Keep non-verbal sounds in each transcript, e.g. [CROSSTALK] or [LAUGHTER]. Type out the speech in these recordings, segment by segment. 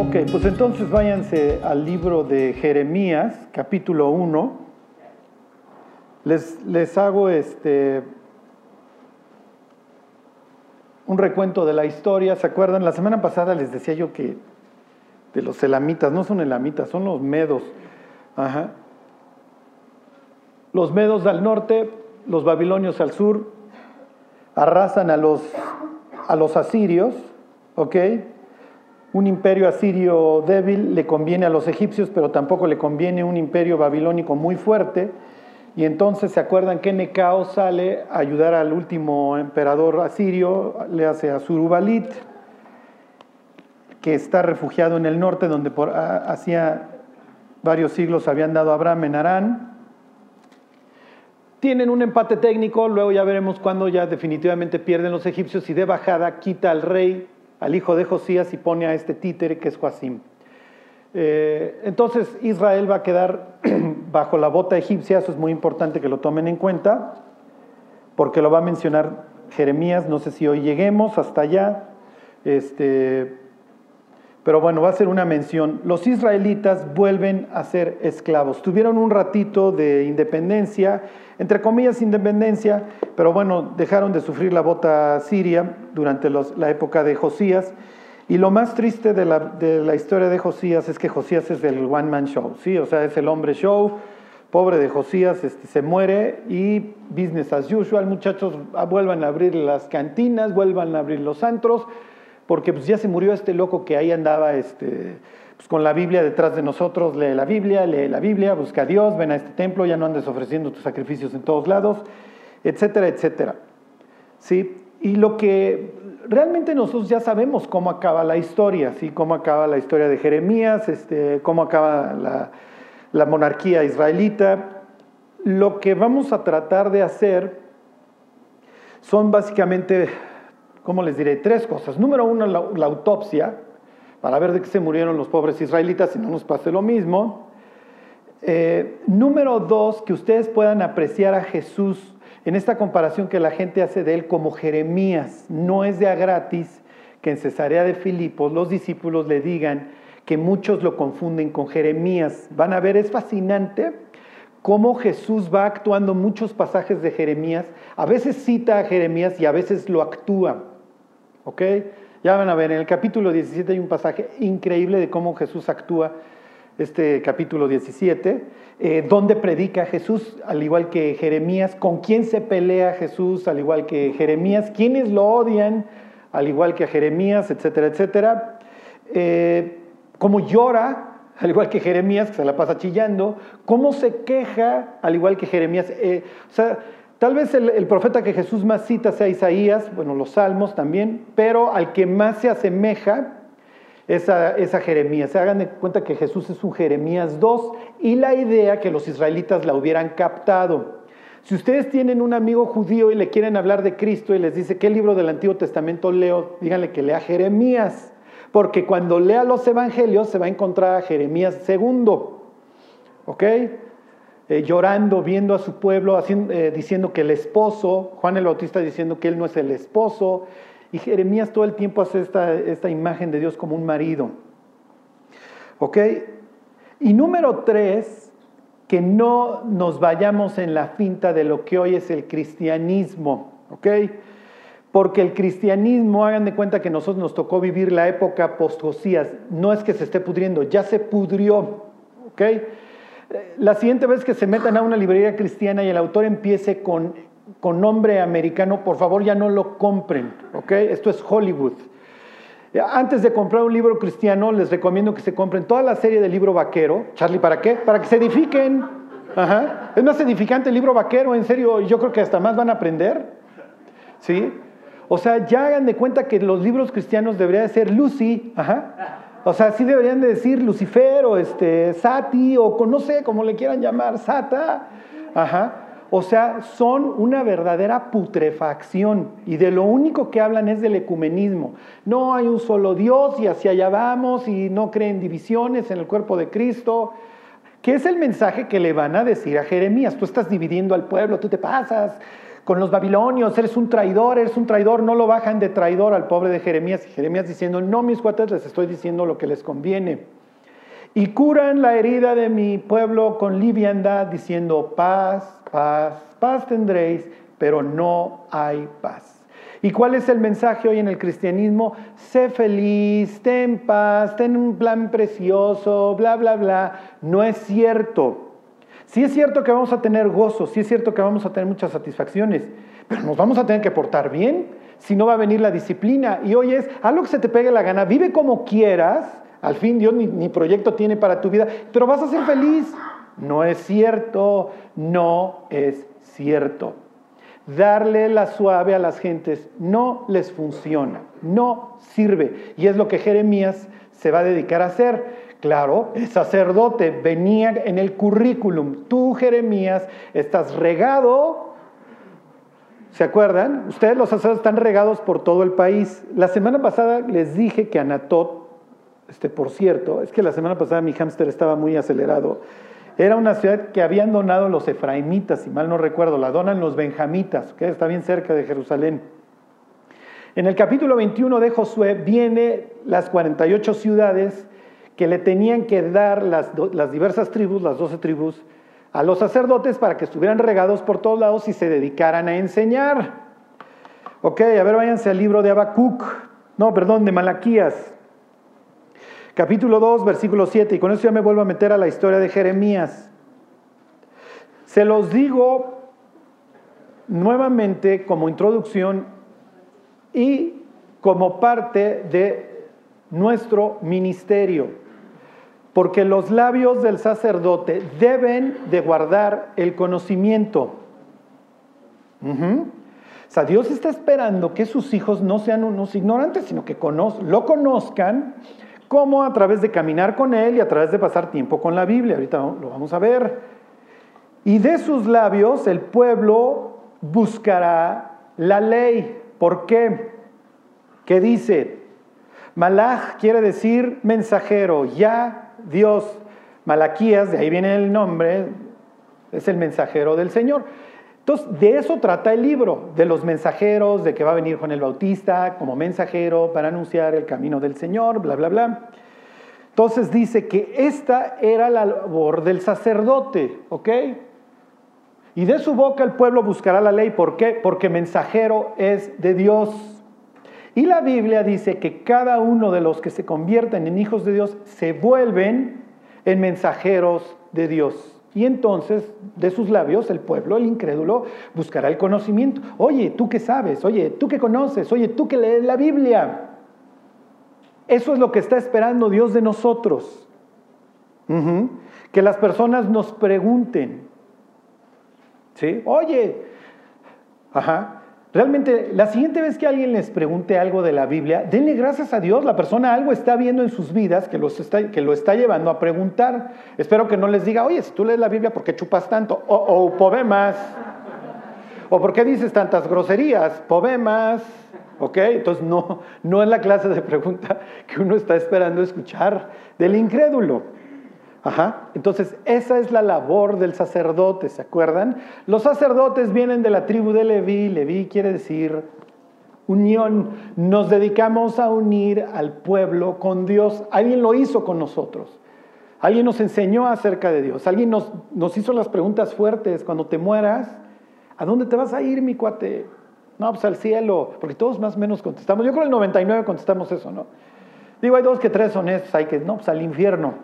Ok, pues entonces váyanse al libro de Jeremías, capítulo 1. Les, les hago este, un recuento de la historia. ¿Se acuerdan? La semana pasada les decía yo que de los elamitas, no son elamitas, son los medos. Ajá. Los medos al norte, los babilonios al sur, arrasan a los, a los asirios, ¿ok? Un imperio asirio débil le conviene a los egipcios, pero tampoco le conviene un imperio babilónico muy fuerte. Y entonces se acuerdan que Necao sale a ayudar al último emperador asirio, le hace a Zurubalit, que está refugiado en el norte, donde hacía varios siglos habían dado a Abraham en Arán. Tienen un empate técnico, luego ya veremos cuándo ya definitivamente pierden los egipcios y de bajada quita al rey al hijo de Josías y pone a este títere que es Joacim. Eh, entonces Israel va a quedar [CLEARS THROAT] bajo la bota egipcia, eso es muy importante que lo tomen en cuenta, porque lo va a mencionar Jeremías, no sé si hoy lleguemos hasta allá, este, pero bueno, va a ser una mención. Los israelitas vuelven a ser esclavos. Tuvieron un ratito de independencia, entre comillas independencia, pero bueno, dejaron de sufrir la bota siria durante la época de Josías. Y lo más triste de la, historia de Josías es que Josías es el one man show, ¿sí? O sea, es el hombre show. Pobre de Josías, este, se muere y business as usual, muchachos, vuelvan a abrir las cantinas, vuelvan a abrir los antros porque pues ya se murió este loco que ahí andaba este, pues, con la Biblia detrás de nosotros, lee la Biblia, lee la Biblia, busca a Dios, ven a este templo, ya no andes ofreciendo tus sacrificios en todos lados, etcétera, etcétera. ¿Sí? Y lo que realmente nosotros ya sabemos cómo acaba la historia, ¿sí? cómo acaba la historia de Jeremías, este, cómo acaba la, la monarquía israelita. Lo que vamos a tratar de hacer son básicamente ¿cómo les diré? Tres cosas. Número uno, la, autopsia, para ver de qué se murieron los pobres israelitas y no nos pase lo mismo. Eh, número dos, que ustedes puedan apreciar a Jesús en esta comparación que la gente hace de él como Jeremías. No es de a gratis que en Cesarea de Filipos los discípulos le digan que muchos lo confunden con Jeremías. Van a ver, es fascinante cómo Jesús va actuando muchos pasajes de Jeremías. A veces cita a Jeremías y a veces lo actúa. ¿Ok? Ya van a ver, en el capítulo 17 hay un pasaje increíble de cómo Jesús actúa, este capítulo 17, eh, donde predica Jesús, al igual que Jeremías, con quién se pelea Jesús, al igual que Jeremías, quiénes lo odian, al igual que a Jeremías, etcétera, etcétera. Eh, cómo llora, al igual que Jeremías, que se la pasa chillando, cómo se queja, al igual que Jeremías. Eh, o sea, Tal vez el, profeta que Jesús más cita sea Isaías, bueno, los salmos también, pero al que más se asemeja es a, Jeremías. Se hagan de cuenta que Jesús es un Jeremías 2 y la idea que los israelitas la hubieran captado. Si ustedes tienen un amigo judío y le quieren hablar de Cristo y les dice, ¿qué libro del Antiguo Testamento leo? Díganle que lea Jeremías, porque cuando lea los evangelios se va a encontrar a Jeremías segundo. ¿Ok? Eh, llorando, viendo a su pueblo, eh, diciendo que el esposo, Juan el Bautista diciendo que él no es el esposo, y Jeremías todo el tiempo hace esta, esta imagen de Dios como un marido. ¿Ok? Y número tres, que no nos vayamos en la finta de lo que hoy es el cristianismo. ¿Ok? Porque el cristianismo, hagan de cuenta que nosotros nos tocó vivir la época post-Josías. No es que se esté pudriendo, ya se pudrió. ¿Ok? La siguiente vez que se metan a una librería cristiana y el autor empiece con, con nombre americano, por favor ya no lo compren, ¿ok? Esto es Hollywood. Antes de comprar un libro cristiano, les recomiendo que se compren toda la serie del libro vaquero. Charlie, ¿para qué? Para que se edifiquen. Ajá. Es más edificante el libro vaquero, en serio, yo creo que hasta más van a aprender. ¿Sí? O sea, ya hagan de cuenta que los libros cristianos deberían ser Lucy, ajá, o sea, sí deberían de decir Lucifer o este, Sati o no sé cómo le quieran llamar, Sata. Ajá. O sea, son una verdadera putrefacción y de lo único que hablan es del ecumenismo. No hay un solo Dios y hacia allá vamos y no creen divisiones en el cuerpo de Cristo. ¿Qué es el mensaje que le van a decir a Jeremías? Tú estás dividiendo al pueblo, tú te pasas con los babilonios, eres un traidor, eres un traidor, no lo bajan de traidor al pobre de Jeremías. Y Jeremías diciendo, no, mis cuates, les estoy diciendo lo que les conviene. Y curan la herida de mi pueblo con liviandad, diciendo, paz, paz, paz tendréis, pero no hay paz. ¿Y cuál es el mensaje hoy en el cristianismo? Sé feliz, ten paz, ten un plan precioso, bla, bla, bla. No es cierto. Sí es cierto que vamos a tener gozo, sí es cierto que vamos a tener muchas satisfacciones, pero nos vamos a tener que portar bien, si no va a venir la disciplina. Y hoy es, algo que se te pegue la gana, vive como quieras, al fin Dios ni, proyecto tiene para tu vida, pero vas a ser feliz. No es cierto, no es cierto. Darle la suave a las gentes no les funciona, no sirve. Y es lo que Jeremías se va a dedicar a hacer. Claro, el sacerdote venía en el currículum. Tú, Jeremías, estás regado. ¿Se acuerdan? Ustedes los sacerdotes están regados por todo el país. La semana pasada les dije que Anatot, este, por cierto, es que la semana pasada mi hámster estaba muy acelerado. Era una ciudad que habían donado los efraimitas, si mal no recuerdo, la donan los benjamitas, que está bien cerca de Jerusalén. En el capítulo 21 de Josué viene las 48 ciudades que le tenían que dar las, diversas tribus, las doce tribus, a los sacerdotes para que estuvieran regados por todos lados y se dedicaran a enseñar. Ok, a ver, váyanse al libro de Habacuc, no, perdón, de Malaquías, capítulo 2, versículo 7, y con eso ya me vuelvo a meter a la historia de Jeremías. Se los digo nuevamente como introducción y como parte de nuestro ministerio porque los labios del sacerdote deben de guardar el conocimiento. O sea, Dios está esperando que sus hijos no sean unos ignorantes, sino que lo conozcan como a través de caminar con Él y a través de pasar tiempo con la Biblia. Ahorita lo vamos a ver. Y de sus labios el pueblo buscará la ley. ¿Por qué? ¿Qué dice? Malach quiere decir mensajero, ya Dios, Malaquías, de ahí viene el nombre, es el mensajero del Señor. Entonces, de eso trata el libro, de los mensajeros, de que va a venir Juan el Bautista como mensajero para anunciar el camino del Señor, bla, bla, bla. Entonces dice que esta era la labor del sacerdote, ¿ok? Y de su boca el pueblo buscará la ley. ¿Por qué? Porque mensajero es de Dios. Y la Biblia dice que cada uno de los que se convierten en hijos de Dios se vuelven en mensajeros de Dios. Y entonces de sus labios el pueblo, el incrédulo, buscará el conocimiento. Oye, tú qué sabes, oye, tú qué conoces, oye, tú que lees la Biblia. Eso es lo que está esperando Dios de nosotros. Que las personas nos pregunten. ¿Sí? Oye, ajá, Realmente, la siguiente vez que alguien les pregunte algo de la Biblia, denle gracias a Dios. La persona algo está viendo en sus vidas que, los está, que lo está llevando a preguntar. Espero que no les diga, oye, si tú lees la Biblia, ¿por qué chupas tanto? O, o poemas. ¿O por qué dices tantas groserías? Poemas. ¿Ok? Entonces no, no es la clase de pregunta que uno está esperando escuchar del incrédulo. Ajá. Entonces, esa es la labor del sacerdote, ¿se acuerdan? Los sacerdotes vienen de la tribu de Leví. Leví quiere decir unión. Nos dedicamos a unir al pueblo con Dios. Alguien lo hizo con nosotros. Alguien nos enseñó acerca de Dios. Alguien nos, hizo las preguntas fuertes. Cuando te mueras, ¿a dónde te vas a ir, mi cuate? No, pues al cielo. Porque todos más o menos contestamos. Yo creo que el 99 contestamos eso, ¿no? Digo, hay dos que tres son estos. Hay que, no, pues al infierno.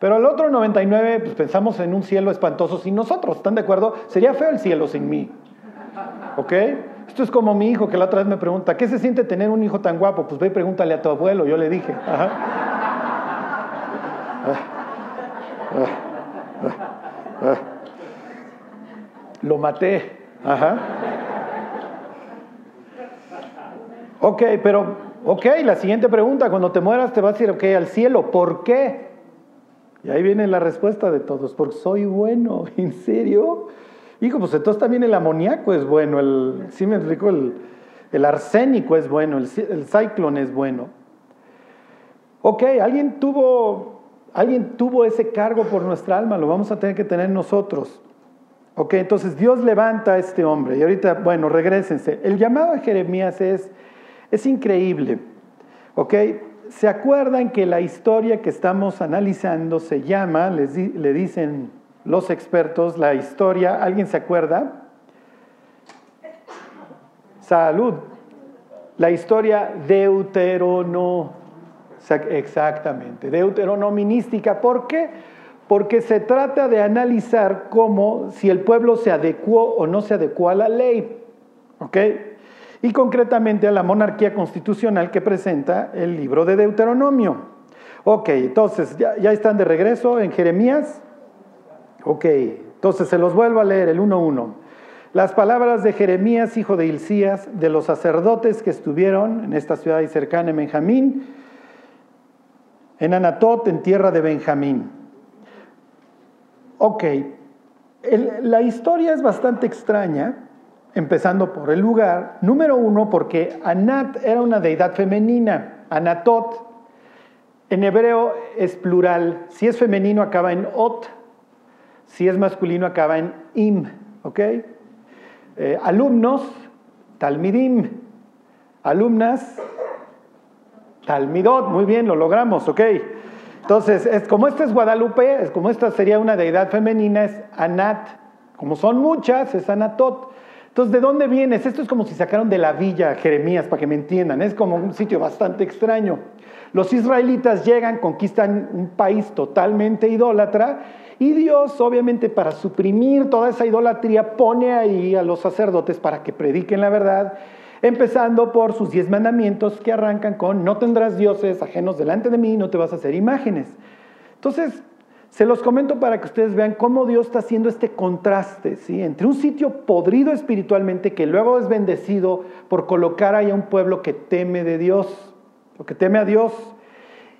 Pero el otro 99, pues pensamos en un cielo espantoso sin nosotros, ¿están de acuerdo? Sería feo el cielo sin mí. ¿Ok? Esto es como mi hijo que la otra vez me pregunta, ¿qué se siente tener un hijo tan guapo? Pues ve y pregúntale a tu abuelo, yo le dije. Lo maté. Ajá. Ok, pero, ok, la siguiente pregunta, cuando te mueras te vas a ir, ok, al cielo, ¿por qué? Y ahí viene la respuesta de todos, porque soy bueno, [LAUGHS] ¿en serio? Hijo, pues entonces también el amoníaco es bueno, el, sí me el, arsénico es bueno, el, el ciclón es bueno. Ok, alguien tuvo, alguien tuvo ese cargo por nuestra alma, lo vamos a tener que tener nosotros. Ok, entonces Dios levanta a este hombre. Y ahorita, bueno, regresense. El llamado de Jeremías es, es increíble. Ok, ¿se acuerdan que la historia que estamos analizando se llama, les le dicen los expertos, la historia, ¿alguien se acuerda? Salud. La historia deuterono, exactamente, deuteronomística. ¿Por qué? Porque se trata de analizar cómo, si el pueblo se adecuó o no se adecuó a la ley. ¿Ok? Y concretamente a la monarquía constitucional que presenta el libro de Deuteronomio. Ok, entonces, ¿ya, ya están de regreso en Jeremías? Ok, entonces se los vuelvo a leer el 1.1. Las palabras de Jeremías, hijo de Hilcías, de los sacerdotes que estuvieron en esta ciudad y cercana en Benjamín, en Anatot, en tierra de Benjamín. Ok, la historia es bastante extraña, empezando por el lugar. Número uno, porque Anat era una deidad femenina. Anatot, en hebreo es plural. Si es femenino acaba en ot, si es masculino acaba en im. ¿Ok? Eh, alumnos, talmidim. Alumnas, talmidot. Muy bien, lo logramos, ¿ok? Entonces, es, como esta es Guadalupe, es como esta sería una deidad femenina, es Anat. Como son muchas, es Anatot. Entonces, ¿de dónde vienes? Esto es como si sacaron de la villa Jeremías, para que me entiendan. Es como un sitio bastante extraño. Los israelitas llegan, conquistan un país totalmente idólatra y Dios, obviamente, para suprimir toda esa idolatría, pone ahí a los sacerdotes para que prediquen la verdad, empezando por sus diez mandamientos que arrancan con, no tendrás dioses ajenos delante de mí, no te vas a hacer imágenes. Entonces, se los comento para que ustedes vean cómo Dios está haciendo este contraste ¿sí? entre un sitio podrido espiritualmente que luego es bendecido por colocar ahí a un pueblo que teme de Dios, o que teme a Dios.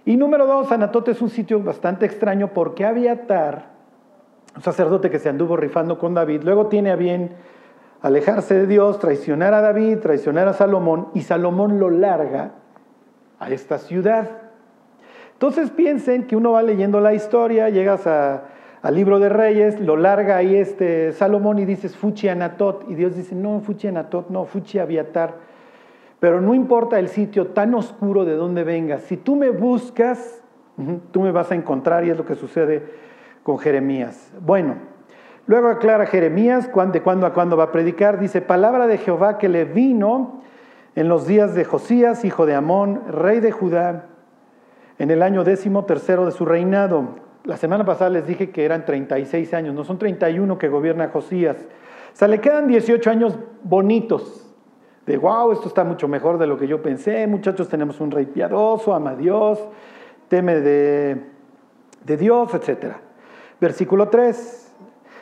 Y número dos, Anatote es un sitio bastante extraño porque Abiatar un sacerdote que se anduvo rifando con David, luego tiene a bien alejarse de Dios, traicionar a David, traicionar a Salomón, y Salomón lo larga a esta ciudad. Entonces piensen que uno va leyendo la historia, llegas al libro de Reyes, lo larga ahí este Salomón y dices Fuchi Anatot, y Dios dice, no, Fuchi Anatot, no, Fuchi Abiatar. Pero no importa el sitio tan oscuro de donde vengas, si tú me buscas, tú me vas a encontrar y es lo que sucede con Jeremías. Bueno, luego aclara Jeremías de cuándo a cuándo va a predicar. Dice, palabra de Jehová que le vino en los días de Josías, hijo de Amón, rey de Judá, en el año décimo tercero de su reinado. La semana pasada les dije que eran 36 años, no son 31 que gobierna Josías. O sea, le quedan 18 años bonitos. De wow, esto está mucho mejor de lo que yo pensé. Muchachos, tenemos un rey piadoso, ama a Dios, teme de, de Dios, etcétera. Versículo 3.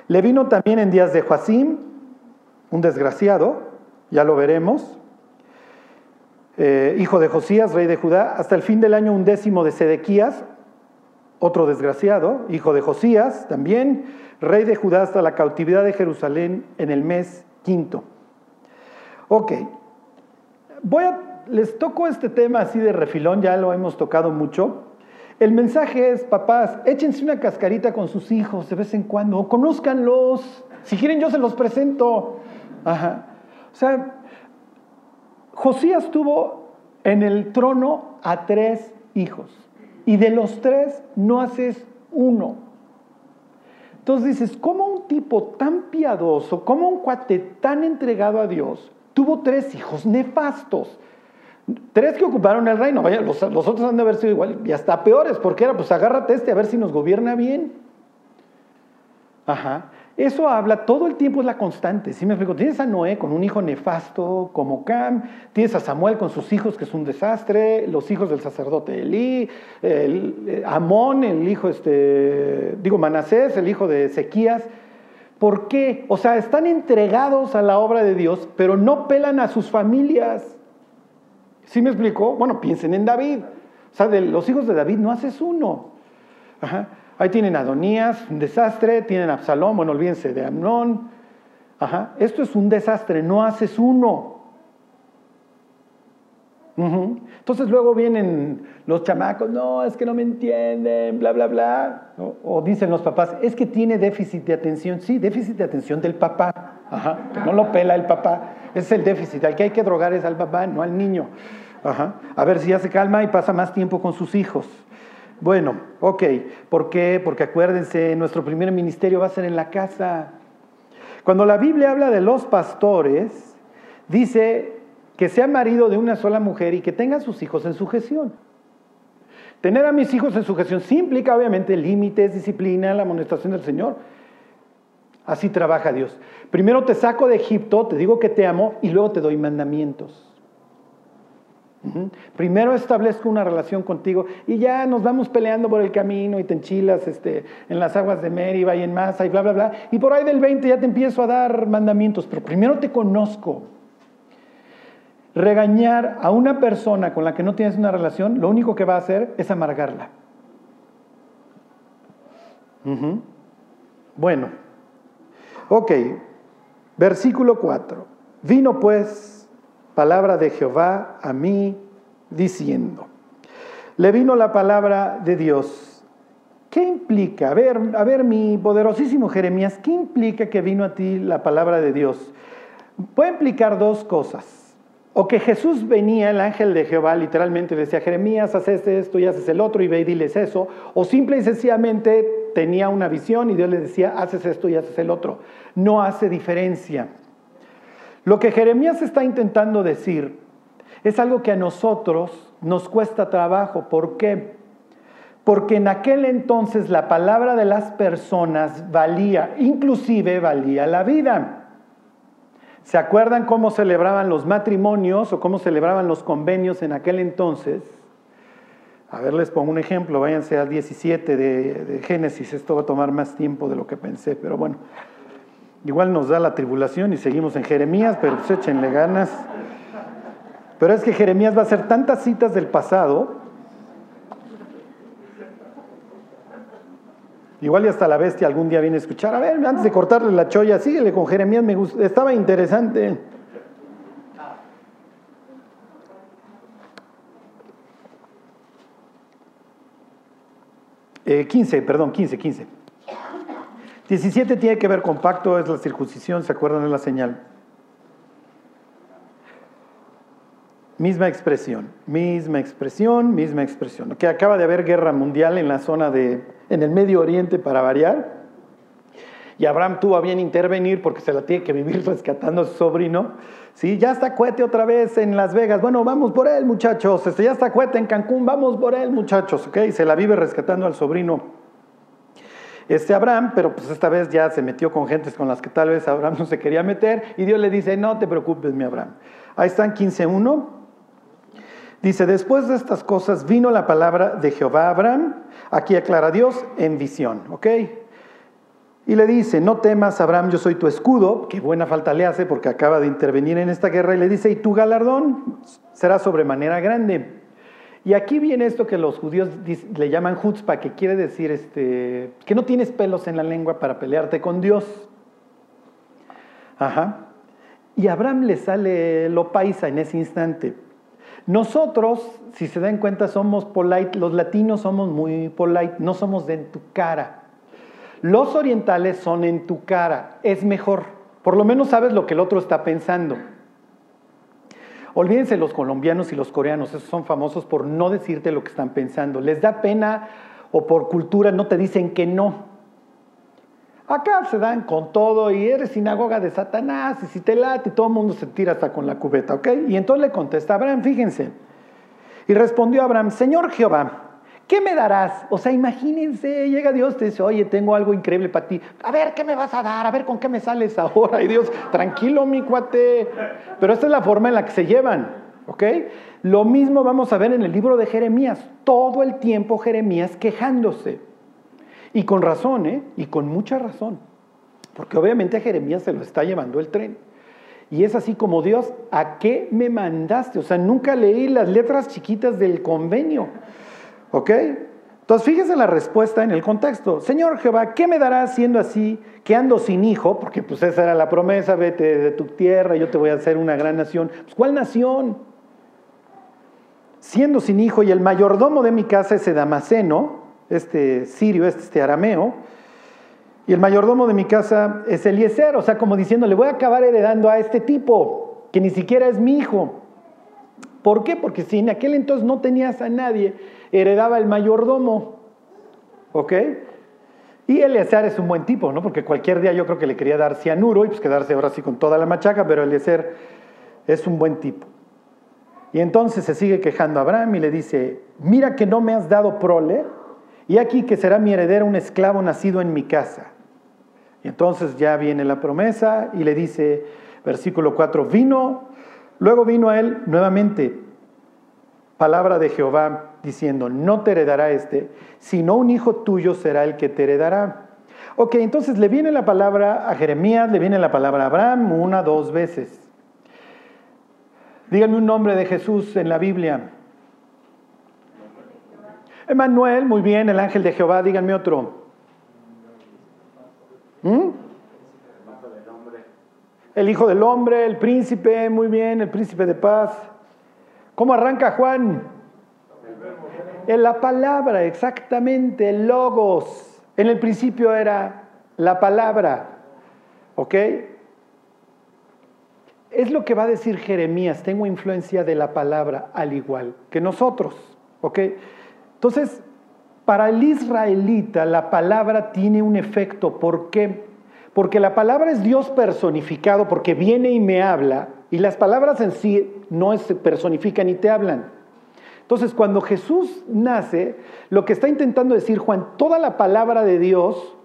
Le vino también en días de Joacim, un desgraciado, ya lo veremos, eh, hijo de Josías, rey de Judá, hasta el fin del año un décimo de Sedequías, otro desgraciado, hijo de Josías, también rey de Judá hasta la cautividad de Jerusalén en el mes quinto. Ok, les toco este tema así de refilón, ya lo hemos tocado mucho, el mensaje es, papás, échense una cascarita con sus hijos de vez en cuando, conózcanlos. Si quieren, yo se los presento. Ajá. O sea, Josías tuvo en el trono a tres hijos, y de los tres no haces uno. Entonces dices, ¿cómo un tipo tan piadoso, cómo un cuate tan entregado a Dios, tuvo tres hijos nefastos? Tres que ocuparon el reino, vaya, los, otros han de haber sido igual, y hasta peores, porque era, pues agárrate este a ver si nos gobierna bien. Ajá. Eso habla, todo el tiempo es la constante. ¿Sí me explico? Tienes a Noé con un hijo nefasto como Cam, tienes a Samuel con sus hijos que es un desastre, los hijos del sacerdote Elí, el, eh, Amón, el hijo, este, digo Manasés, el hijo de Ezequías. ¿Por qué? O sea, están entregados a la obra de Dios, pero no pelan a sus familias. ¿Sí me explicó? Bueno, piensen en David. O sea, de los hijos de David no haces uno. Ahí tienen Adonías, un desastre, tienen a Absalón, bueno, olvídense de Amnón. Ajá. Esto es un desastre, no haces uno. Entonces luego vienen los chamacos, no, es que no me entienden, bla, bla, bla. O dicen los papás, es que tiene déficit de atención. Sí, déficit de atención del papá. Ajá, no lo pela el papá. Ese es el déficit. Al que hay que drogar es al papá, no al niño. Ajá. A ver si ya se calma y pasa más tiempo con sus hijos. Bueno, ok. ¿Por qué? Porque acuérdense, nuestro primer ministerio va a ser en la casa. Cuando la Biblia habla de los pastores, dice que sea marido de una sola mujer y que tenga sus hijos en sujeción. Tener a mis hijos en sujeción sí implica obviamente límites, disciplina, la amonestación del Señor. Así trabaja Dios. Primero te saco de Egipto, te digo que te amo y luego te doy mandamientos. Primero establezco una relación contigo y ya nos vamos peleando por el camino y te enchilas este, en las aguas de Meriba y en Masa y bla, bla, bla. Y por ahí del 20 ya te empiezo a dar mandamientos, pero primero te conozco. Regañar a una persona con la que no tienes una relación, lo único que va a hacer es amargarla. Bueno, ok, versículo 4. Vino pues palabra de Jehová a mí diciendo. Le vino la palabra de Dios. ¿Qué implica? A ver, ver, mi poderosísimo Jeremías, ¿qué implica que vino a ti la palabra de Dios? Puede implicar dos cosas. O que Jesús venía, el ángel de Jehová, literalmente decía, Jeremías, haces esto y haces el otro y ve y diles eso. O simple y sencillamente tenía una visión y Dios le decía, haces esto y haces el otro. No hace diferencia. Lo que Jeremías está intentando decir es algo que a nosotros nos cuesta trabajo. ¿Por qué? Porque en aquel entonces la palabra de las personas valía, inclusive valía la vida. ¿Se acuerdan cómo celebraban los matrimonios o cómo celebraban los convenios en aquel entonces? A ver, les pongo un ejemplo, váyanse al 17 de, Génesis, esto va a tomar más tiempo de lo que pensé, pero bueno, igual nos da la tribulación y seguimos en Jeremías, pero pues échenle ganas. Pero es que Jeremías va a hacer tantas citas del pasado Igual y hasta la bestia algún día viene a escuchar. A ver, antes de cortarle la cholla, síguele con Jeremías, me gusta, estaba interesante. Eh, 15, perdón, 15, 15. 17 tiene que ver con pacto, es la circuncisión, ¿se acuerdan de la señal? Misma expresión, misma expresión, misma expresión. Que acaba de haber guerra mundial en la zona de, en el Medio Oriente para variar. Y Abraham tuvo a bien intervenir porque se la tiene que vivir [LAUGHS] rescatando a su sobrino. Sí, ya está cohete otra vez en Las Vegas. Bueno, vamos por él, muchachos. Este, ya está cohete en Cancún. Vamos por él, muchachos. ¿Ok? Se la vive rescatando al sobrino. Este Abraham, pero pues esta vez ya se metió con gentes con las que tal vez Abraham no se quería meter. Y Dios le dice, no te preocupes, mi Abraham. Ahí están 15.1. Dice, después de estas cosas vino la palabra de Jehová a Abraham, aquí aclara Dios, en visión, ¿ok? Y le dice, no temas, Abraham, yo soy tu escudo, que buena falta le hace porque acaba de intervenir en esta guerra, y le dice, y tu galardón será sobremanera grande. Y aquí viene esto que los judíos le llaman chutzpah, que quiere decir este, que no tienes pelos en la lengua para pelearte con Dios. Ajá. Y a Abraham le sale lo paisa en ese instante. Nosotros, si se dan cuenta, somos polite, los latinos somos muy polite, no somos de en tu cara. Los orientales son en tu cara, es mejor, por lo menos sabes lo que el otro está pensando. Olvídense los colombianos y los coreanos, esos son famosos por no decirte lo que están pensando. Les da pena o por cultura no te dicen que no. Acá se dan con todo y eres sinagoga de Satanás y si te late todo el mundo se tira hasta con la cubeta, ¿ok? Y entonces le contesta Abraham, fíjense. Y respondió Abraham, Señor Jehová, ¿qué me darás? O sea, imagínense, llega Dios, te dice, oye, tengo algo increíble para ti. A ver, ¿qué me vas a dar? A ver, ¿con qué me sales ahora? Y Dios, tranquilo, mi cuate. Pero esta es la forma en la que se llevan, ¿ok? Lo mismo vamos a ver en el libro de Jeremías. Todo el tiempo Jeremías quejándose. Y con razón, ¿eh? Y con mucha razón. Porque obviamente Jeremías se lo está llevando el tren. Y es así como Dios, ¿a qué me mandaste? O sea, nunca leí las letras chiquitas del convenio. ¿Ok? Entonces, fíjese la respuesta en el contexto. Señor Jehová, ¿qué me darás siendo así, que ando sin hijo? Porque pues esa era la promesa, vete de tu tierra, yo te voy a hacer una gran nación. Pues, ¿cuál nación? siendo sin hijo, y el mayordomo de mi casa es Damaseno, este sirio, este, este arameo, y el mayordomo de mi casa es Eliezer, o sea, como diciendo, le voy a acabar heredando a este tipo, que ni siquiera es mi hijo. ¿Por qué? Porque si en aquel entonces no tenías a nadie, heredaba el mayordomo. ¿Ok? Y Eliezer es un buen tipo, ¿no? Porque cualquier día yo creo que le quería dar cianuro y pues quedarse ahora sí con toda la machaca, pero Eliezer es un buen tipo. Y entonces se sigue quejando a Abraham y le dice, mira que no me has dado prole, y aquí que será mi heredero un esclavo nacido en mi casa. Y entonces ya viene la promesa y le dice, versículo 4, vino, luego vino a él nuevamente palabra de Jehová diciendo, no te heredará este, sino un hijo tuyo será el que te heredará. Ok, entonces le viene la palabra a Jeremías, le viene la palabra a Abraham una, dos veces. Díganme un nombre de Jesús en la Biblia. Emanuel, muy bien, el ángel de Jehová, díganme otro. ¿Mm? El hijo del hombre, el príncipe, muy bien, el príncipe de paz. ¿Cómo arranca Juan? En la palabra, exactamente, el logos. En el principio era la palabra. ¿Ok? Es lo que va a decir Jeremías, tengo influencia de la palabra al igual que nosotros. ¿Ok? Entonces, para el israelita la palabra tiene un efecto. ¿Por qué? Porque la palabra es Dios personificado, porque viene y me habla, y las palabras en sí no se personifican y te hablan. Entonces, cuando Jesús nace, lo que está intentando decir Juan, toda la palabra de Dios,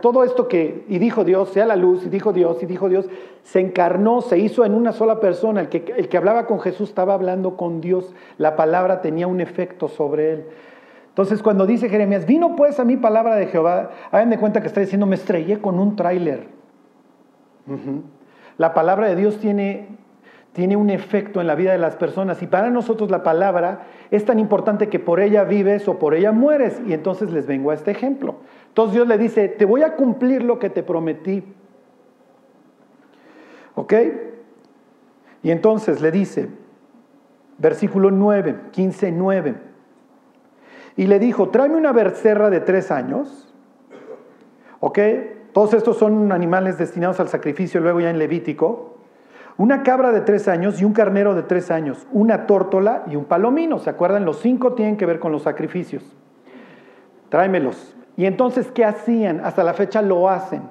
todo esto que, y dijo Dios, sea la luz, y dijo Dios, y dijo Dios, se encarnó, se hizo en una sola persona. El que, el que hablaba con Jesús estaba hablando con Dios. La palabra tenía un efecto sobre él. Entonces, cuando dice Jeremías, vino pues a mí palabra de Jehová, hagan de cuenta que está diciendo, me estrellé con un tráiler. La palabra de Dios tiene, tiene un efecto en la vida de las personas y para nosotros la palabra es tan importante que por ella vives o por ella mueres. Y entonces les vengo a este ejemplo. Entonces Dios le dice, te voy a cumplir lo que te prometí. ¿Ok? Y entonces le dice, versículo 9, 15, 9 y le dijo, tráeme una becerra de tres años, ¿ok? Todos estos son animales destinados al sacrificio luego ya en Levítico. Una cabra de tres años y un carnero de tres años, una tórtola y un palomino. ¿Se acuerdan? Los cinco tienen que ver con los sacrificios. Tráemelos. Y entonces, ¿qué hacían? Hasta la fecha lo hacen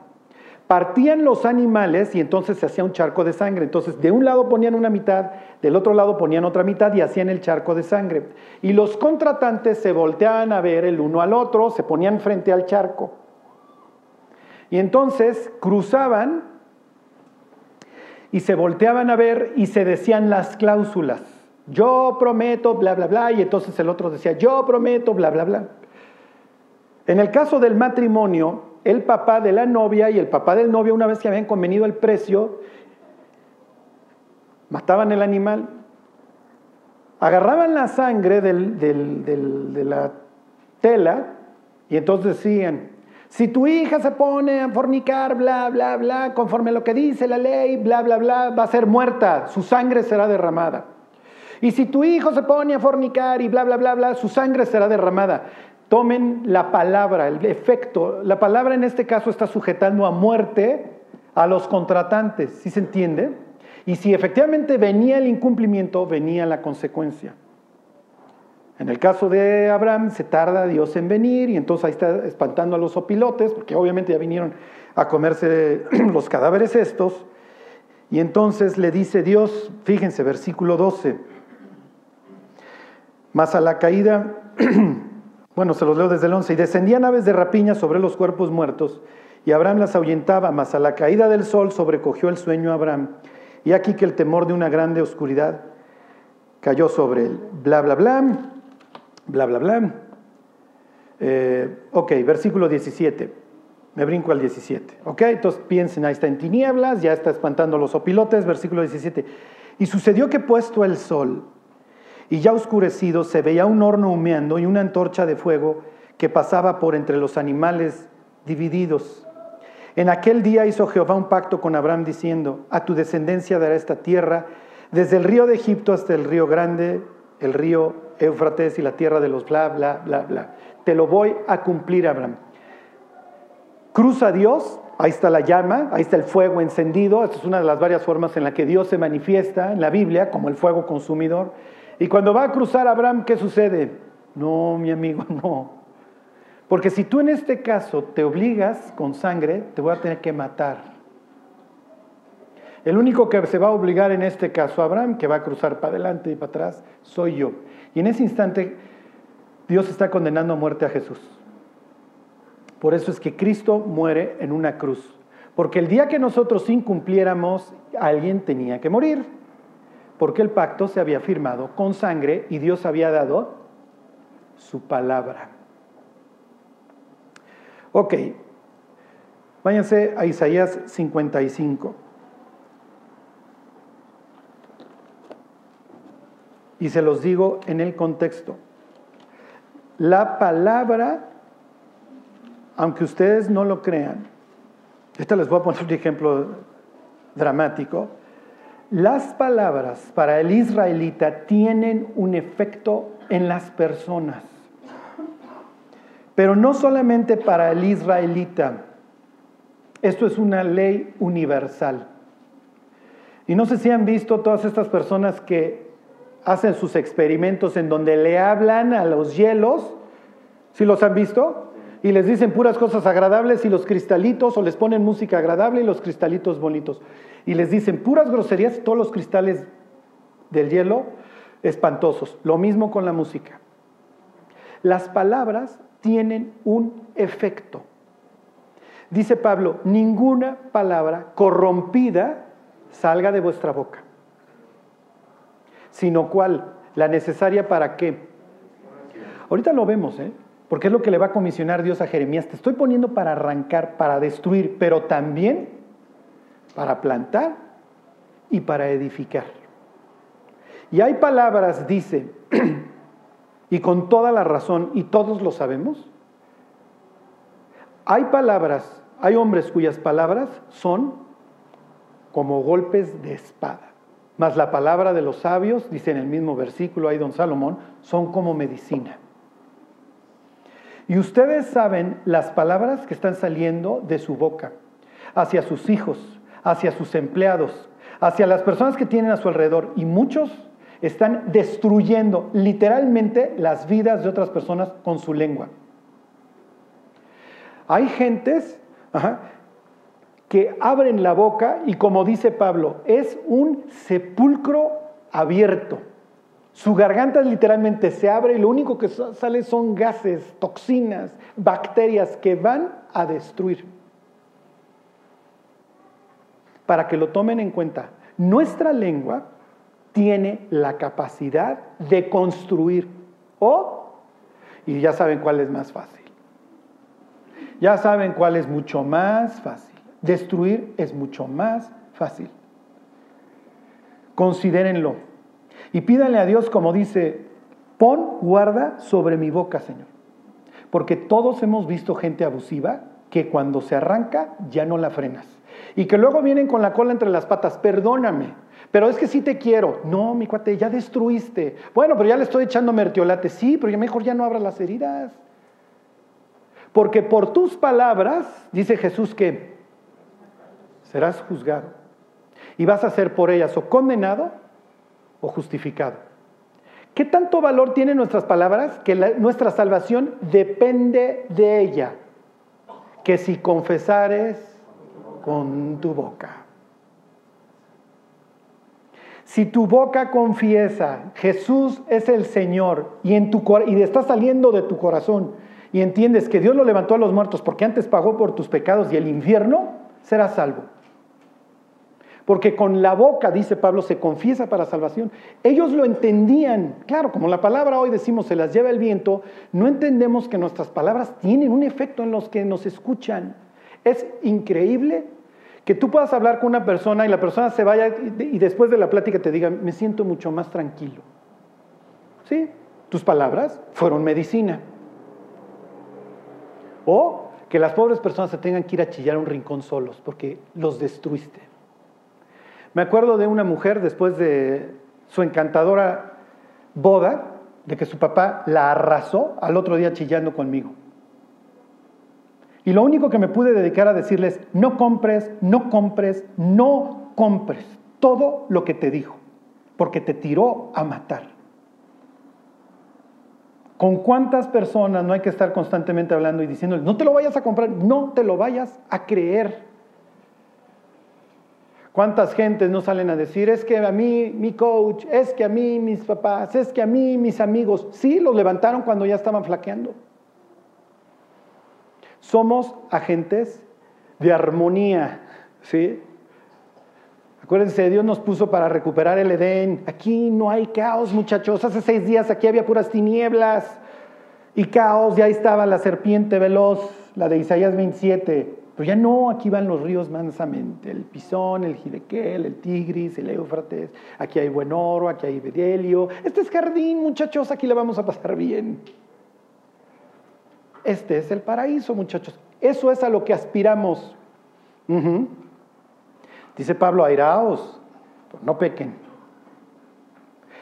partían los animales y entonces se hacía un charco de sangre. Entonces de un lado ponían una mitad, del otro lado ponían otra mitad y hacían el charco de sangre. Y los contratantes se volteaban a ver el uno al otro, se ponían frente al charco. Y entonces cruzaban y se volteaban a ver y se decían las cláusulas. Yo prometo, bla, bla, bla. Y entonces el otro decía, yo prometo, bla, bla, bla. En el caso del matrimonio, el papá de la novia y el papá del novio, una vez que habían convenido el precio, mataban el animal, agarraban la sangre de la tela y entonces decían, si tu hija se pone a fornicar, bla, bla, bla, conforme a lo que dice la ley, bla, bla, bla, va a ser muerta, su sangre será derramada. Y si tu hijo se pone a fornicar y bla, bla, bla, bla, su sangre será derramada. Tomen la palabra, el efecto. La palabra en este caso está sujetando a muerte a los contratantes, ¿sí se entiende? Y si efectivamente venía el incumplimiento, venía la consecuencia. En el caso de Abraham se tarda Dios en venir y entonces ahí está espantando a los opilotes, porque obviamente ya vinieron a comerse [CLEARS THROAT] los cadáveres estos. Y entonces le dice Dios, fíjense, versículo 12, más a la caída [CLEARS THROAT] Bueno, se los leo desde el 11. Y descendían aves de rapiña sobre los cuerpos muertos, y Abraham las ahuyentaba, mas a la caída del sol sobrecogió el sueño Abraham. Y aquí que el temor de una grande oscuridad cayó sobre él. Bla, bla, bla, bla, bla, bla. Eh, ok, versículo 17. Me brinco al 17. Ok, entonces piensen, ahí está en tinieblas, ya está espantando los opilotes. Versículo 17. Y sucedió que puesto el sol, y ya oscurecido se veía un horno humeando y una antorcha de fuego que pasaba por entre los animales divididos. En aquel día hizo Jehová un pacto con Abraham diciendo, a tu descendencia dará esta tierra, desde el río de Egipto hasta el río grande, el río Éufrates y la tierra de los bla, bla, bla, bla. Te lo voy a cumplir, Abraham. Cruza Dios, ahí está la llama, ahí está el fuego encendido. Esta es una de las varias formas en la que Dios se manifiesta en la Biblia, como el fuego consumidor. Y cuando va a cruzar Abraham, ¿qué sucede? No, mi amigo, [LAUGHS] no. Porque si tú en este caso te obligas con sangre, te voy a tener que matar. El único que se va a obligar en este caso a Abraham, que va a cruzar para adelante y para atrás, soy yo. Y en ese instante Dios está condenando a muerte a Jesús. Por eso es que Cristo muere en una cruz. Porque el día que nosotros incumpliéramos, alguien tenía que morir. Porque el pacto se había firmado con sangre y Dios había dado su palabra. Ok, váyanse a Isaías 55. Y se los digo en el contexto. La palabra, aunque ustedes no lo crean, esta les voy a poner un ejemplo dramático, las palabras para el israelita tienen un efecto en las personas. Pero no solamente para el israelita, esto es una ley universal. Y no sé si han visto todas estas personas que hacen sus experimentos en donde le hablan a los hielos, ¿sí los han visto? Y les dicen puras cosas agradables y los cristalitos, o les ponen música agradable y los cristalitos bonitos. Y les dicen puras groserías y todos los cristales del hielo espantosos. Lo mismo con la música. Las palabras tienen un efecto. Dice Pablo, ninguna palabra corrompida salga de vuestra boca sino cuál, la necesaria para qué. Ahorita lo vemos, ¿eh? porque es lo que le va a comisionar Dios a Jeremías. Te estoy poniendo para arrancar, para destruir, pero también para plantar y para edificar. Y hay palabras, dice, [CLEARS THROAT] y con toda la razón, y todos lo sabemos, hay palabras, hay hombres cuyas palabras son como golpes de espada. Mas la palabra de los sabios, dice en el mismo versículo ahí don Salomón, son como medicina. Y ustedes saben las palabras que están saliendo de su boca, hacia sus hijos, hacia sus empleados, hacia las personas que tienen a su alrededor. Y muchos están destruyendo literalmente las vidas de otras personas con su lengua. Hay gentes que abren la boca y como dice Pablo, es un sepulcro abierto. Su garganta literalmente se abre y lo único que sale son gases, toxinas, bacterias que van a destruir. Para que lo tomen en cuenta, nuestra lengua tiene la capacidad de construir o, y ya saben cuál es más fácil, ya saben cuál es mucho más fácil Destruir es mucho más fácil. Considérenlo. Y pídanle a Dios, como dice, pon guarda sobre mi boca, Señor. Porque todos hemos visto gente abusiva que cuando se arranca ya no la frenas. Y que luego vienen con la cola entre las patas, perdóname, pero es que sí te quiero. No, mi cuate, ya destruiste. Bueno, pero ya le estoy echando mertiolate. Sí, pero ya mejor ya no abras las heridas. Porque por tus palabras, dice Jesús que serás juzgado y vas a ser por ellas o condenado o justificado. ¿Qué tanto valor tienen nuestras palabras? Que nuestra salvación depende de ella. Que si confesares con tu boca. Si tu boca confiesa, Jesús es el Señor y, está saliendo de tu corazón y entiendes que Dios lo levantó a los muertos porque antes pagó por tus pecados y el infierno, serás salvo. Porque con la boca, dice Pablo, se confiesa para salvación. Ellos lo entendían. Claro, como la palabra hoy decimos se las lleva el viento, no entendemos que nuestras palabras tienen un efecto en los que nos escuchan. Es increíble que tú puedas hablar con una persona y la persona se vaya y después de la plática te diga, me siento mucho más tranquilo. ¿Sí? Tus palabras fueron medicina. O que las pobres personas se tengan que ir a chillar a un rincón solos porque los destruiste. Me acuerdo de una mujer después de su encantadora boda de que su papá la arrasó al otro día chillando conmigo. Y lo único que me pude dedicar a decirles, no compres, no compres, no compres todo lo que te dijo, porque te tiró a matar. ¿Con cuántas personas no hay que estar constantemente hablando y diciendo, no te lo vayas a comprar, no te lo vayas a creer? ¿Cuántas gentes no salen a decir, es que a mí mi coach, es que a mí mis papás, es que a mí mis amigos, sí, los levantaron cuando ya estaban flaqueando? Somos agentes de armonía, ¿sí? Acuérdense, Dios nos puso para recuperar el Edén. Aquí no hay caos, muchachos. Hace seis días aquí había puras tinieblas y caos. Y ahí estaba la serpiente veloz, la de Isaías 27. Pero ya no, aquí van los ríos mansamente. El Pisón, el Gidequel, el Tigris, el Éufrates. Aquí hay buen oro, aquí hay bedelio. Este es jardín, muchachos, aquí la vamos a pasar bien. Este es el paraíso, muchachos. Eso es a lo que aspiramos. Dice Pablo, airaos, no pequen.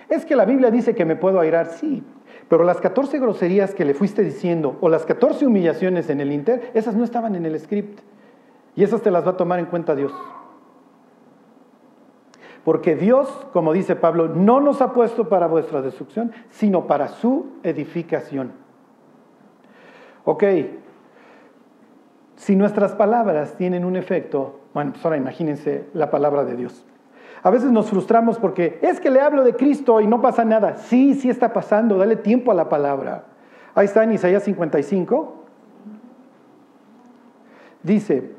Es que la Biblia dice que me puedo airar, sí, pero las 14 groserías que le fuiste diciendo o las 14 humillaciones en el Inter, esas no estaban en el script. Y esas te las va a tomar en cuenta Dios. Porque Dios, como dice Pablo, no nos ha puesto para vuestra destrucción, sino para su edificación. Ok, si nuestras palabras tienen un efecto, bueno, pues ahora imagínense la palabra de Dios. A veces nos frustramos porque es que le hablo de Cristo y no pasa nada. Sí, sí está pasando, dale tiempo a la palabra. Ahí está en Isaías 55. Dice,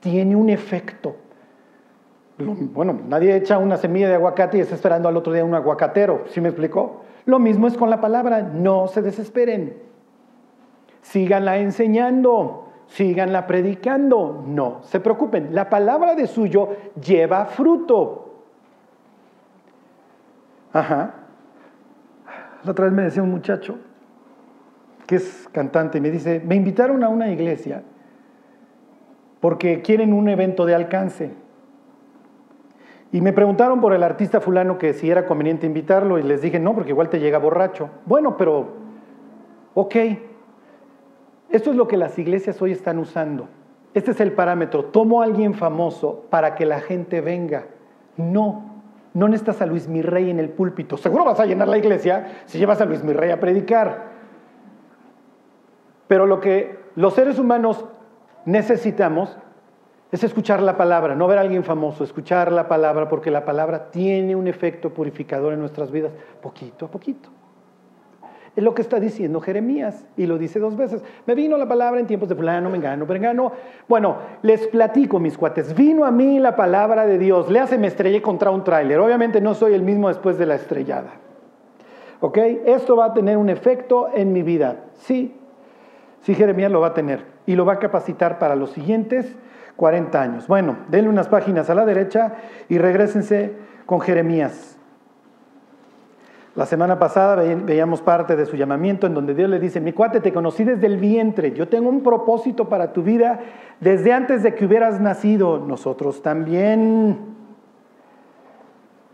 Tiene un efecto. Bueno, nadie echa una semilla de aguacate y está esperando al otro día un aguacatero, ¿sí me explicó? Lo mismo es con la palabra, no se desesperen. Síganla enseñando, síganla predicando. No se preocupen, la palabra de suyo lleva fruto. Ajá. La otra vez me decía un muchacho que es cantante, me dice, me invitaron a una iglesia porque quieren un evento de alcance. Y me preguntaron por el artista fulano que si era conveniente invitarlo y les dije, no, porque igual te llega borracho. Bueno, pero, ok, esto es lo que las iglesias hoy están usando. Este es el parámetro. Tomo a alguien famoso para que la gente venga. No, no necesitas a Luis Mirrey en el púlpito. Seguro vas a llenar la iglesia si llevas a Luis Mirrey a predicar. Pero lo que los seres humanos necesitamos es escuchar la palabra, no ver a alguien famoso, escuchar la palabra, porque la palabra tiene un efecto purificador en nuestras vidas, poquito a poquito. Es lo que está diciendo Jeremías, y lo dice dos veces. Me vino la palabra en tiempos de fulano, me engano, engano. Bueno, les platico, mis cuates, vino a mí la palabra de Dios, le hace me estrellé contra un tráiler. Obviamente no soy el mismo después de la estrellada. ¿Ok? Esto va a tener un efecto en mi vida. Sí, sí, Jeremías lo va a tener, y lo va a capacitar para los siguientes 40 años. Bueno, denle unas páginas a la derecha y regresense con Jeremías. La semana pasada veíamos parte de su llamamiento en donde Dios le dice, mi cuate, te conocí desde el vientre, yo tengo un propósito para tu vida desde antes de que hubieras nacido. Nosotros también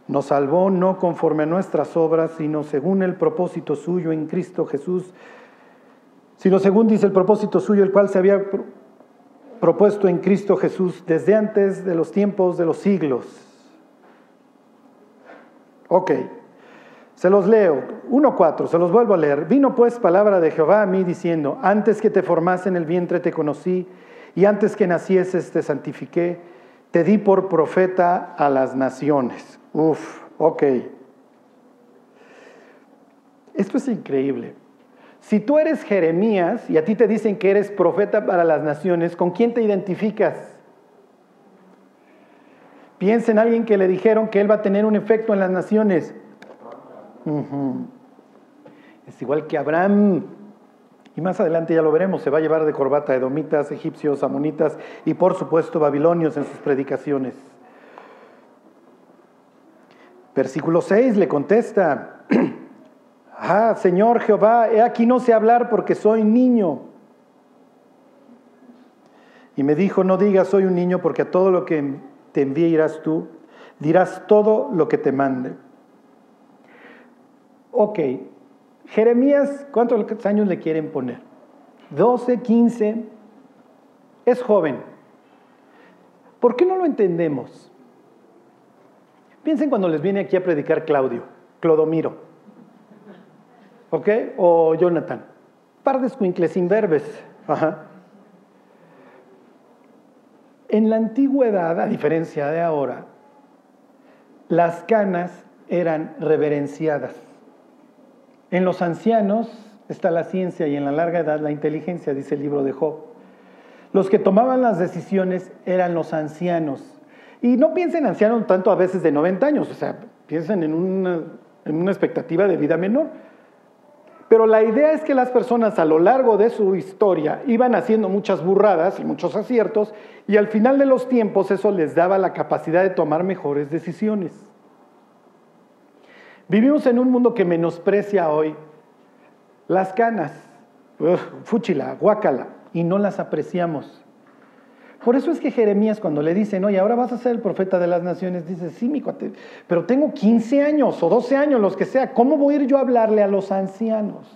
nos salvó no conforme a nuestras obras, sino según el propósito suyo en Cristo Jesús, sino según dice el propósito suyo, el cual se había propuesto en Cristo Jesús desde antes de los tiempos de los siglos. Ok, se los leo. 1.4, se los vuelvo a leer. Vino pues palabra de Jehová a mí diciendo, antes que te formase en el vientre te conocí, y antes que nacieses te santifiqué, te di por profeta a las naciones. Uf, ok. Esto es increíble. Si tú eres Jeremías y a ti te dicen que eres profeta para las naciones, ¿con quién te identificas? Piensa en alguien que le dijeron que él va a tener un efecto en las naciones. Es igual que Abraham. Y más adelante ya lo veremos, se va a llevar de corbata edomitas, egipcios, amonitas y por supuesto babilonios en sus predicaciones. Versículo 6 le contesta, [CLEARS THROAT] ah, Señor Jehová, he aquí no sé hablar porque soy niño. Y me dijo, no digas soy un niño porque a todo lo que te envíe irás tú, dirás todo lo que te mande. Ok, Jeremías, ¿cuántos años le quieren poner? 12, 15, es joven. ¿Por qué no lo entendemos? Piensen cuando les viene aquí a predicar Claudio, Clodomiro, ¿ok? O Jonathan. Par de escuincles imberbes. Ajá. En la antigüedad, a diferencia de ahora, las canas eran reverenciadas. En los ancianos está la ciencia y en la larga edad la inteligencia, dice el libro de Job. Los que tomaban las decisiones eran los ancianos. Y no piensen en ancianos tanto a veces de 90 años, o sea, piensen en una, en una expectativa de vida menor. Pero la idea es que las personas a lo largo de su historia iban haciendo muchas burradas y muchos aciertos y al final de los tiempos eso les daba la capacidad de tomar mejores decisiones. Vivimos en un mundo que menosprecia hoy las canas, fúchila, guácala, y no las apreciamos. Por eso es que Jeremías cuando le dicen, oye, ahora vas a ser el profeta de las naciones, dice, sí, mi cuate, pero tengo 15 años o 12 años, los que sea, ¿cómo voy a ir yo a hablarle a los ancianos?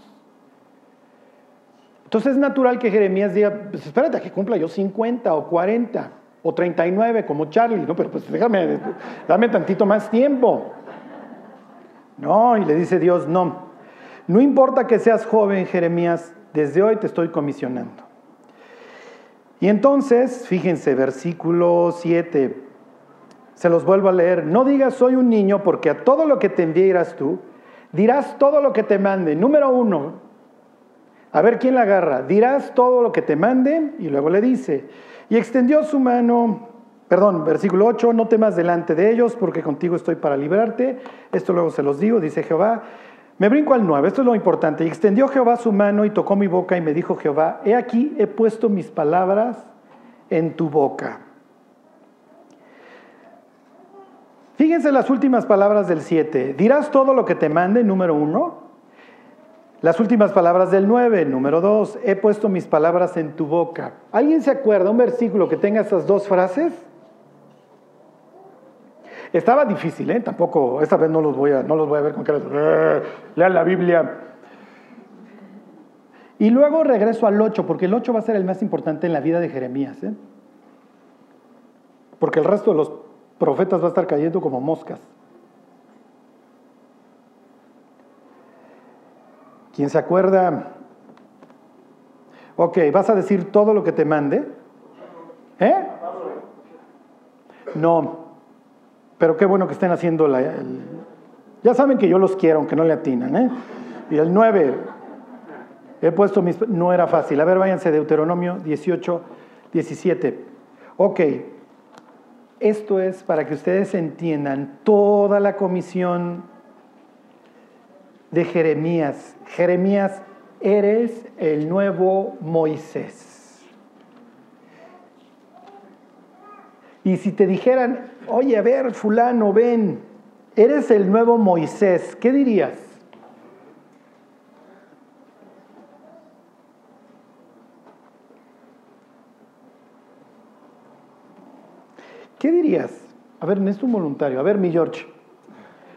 Entonces es natural que Jeremías diga, pues espérate que cumpla yo 50 o 40 o 39 como Charlie, no, pero pues déjame, dame tantito más tiempo. No, y le dice Dios, no. No importa que seas joven, Jeremías, desde hoy te estoy comisionando. Y entonces, fíjense, versículo 7, se los vuelvo a leer, no digas soy un niño porque a todo lo que te enviarás tú, dirás todo lo que te mande. Número uno, a ver quién la agarra, dirás todo lo que te mande y luego le dice, y extendió su mano Perdón, versículo 8, no temas delante de ellos porque contigo estoy para librarte. Esto luego se los digo, dice Jehová. Me brinco al 9, esto es lo importante. Y extendió Jehová su mano y tocó mi boca y me dijo Jehová, he aquí he puesto mis palabras en tu boca. Fíjense las últimas palabras del 7. Dirás todo lo que te mande, número 1. Las últimas palabras del 9, número 2. He puesto mis palabras en tu boca. ¿Alguien se acuerda un versículo que tenga estas dos frases? Estaba difícil, ¿eh? Tampoco, esta vez no los voy a, no los voy a ver con eh, lean la Biblia. Y luego regreso al 8, porque el 8 va a ser el más importante en la vida de Jeremías. ¿eh? Porque el resto de los profetas va a estar cayendo como moscas. ¿Quién se acuerda? Ok, ¿vas a decir todo lo que te mande? ¿Eh? No, pero qué bueno que estén haciendo la... ya saben que yo los quiero, aunque no le atinan. ¿eh? Y el 9, he puesto mis... No era fácil. A ver, váyanse Deuteronomio 18, 17. Ok, esto es para que ustedes entiendan toda la comisión de Jeremías. Jeremías, eres el nuevo Moisés. Y si te dijeran, oye, a ver, fulano, ven, eres el nuevo Moisés, ¿qué dirías? ¿Qué dirías? A ver, necesito un voluntario. A ver, mi George.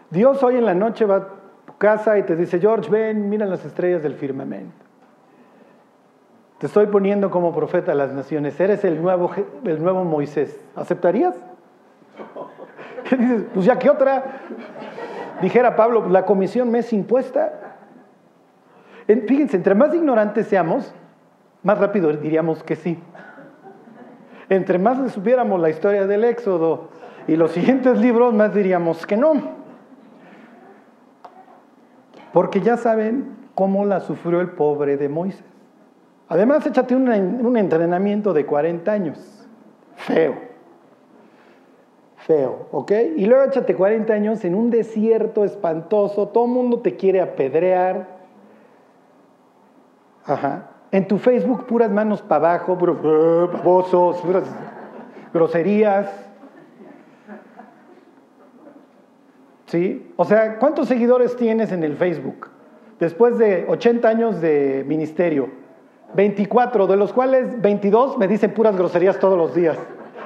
Dios hoy en la noche va a tu casa y te dice, George, ven, mira las estrellas del firmamento. Te estoy poniendo como profeta a las naciones. Eres el nuevo, el nuevo Moisés. ¿Aceptarías? [LAUGHS] ¿Qué dices? Pues ya que otra. Dijera Pablo, la comisión me es impuesta. Fíjense, entre más ignorantes seamos, más rápido diríamos que sí. Entre más le supiéramos la historia del Éxodo y los siguientes libros, más diríamos que no. Porque ya saben cómo la sufrió el pobre de Moisés. Además, échate un, entrenamiento de 40 años. Feo. Feo, ¿ok? Y luego échate 40 años en un desierto espantoso, todo el mundo te quiere apedrear. Ajá. En tu Facebook puras manos para abajo, babosos, puras groserías. ¿Sí? O sea, ¿cuántos seguidores tienes en el Facebook? Después de 80 años de ministerio, 24, de los cuales 22 me dicen puras groserías todos los días.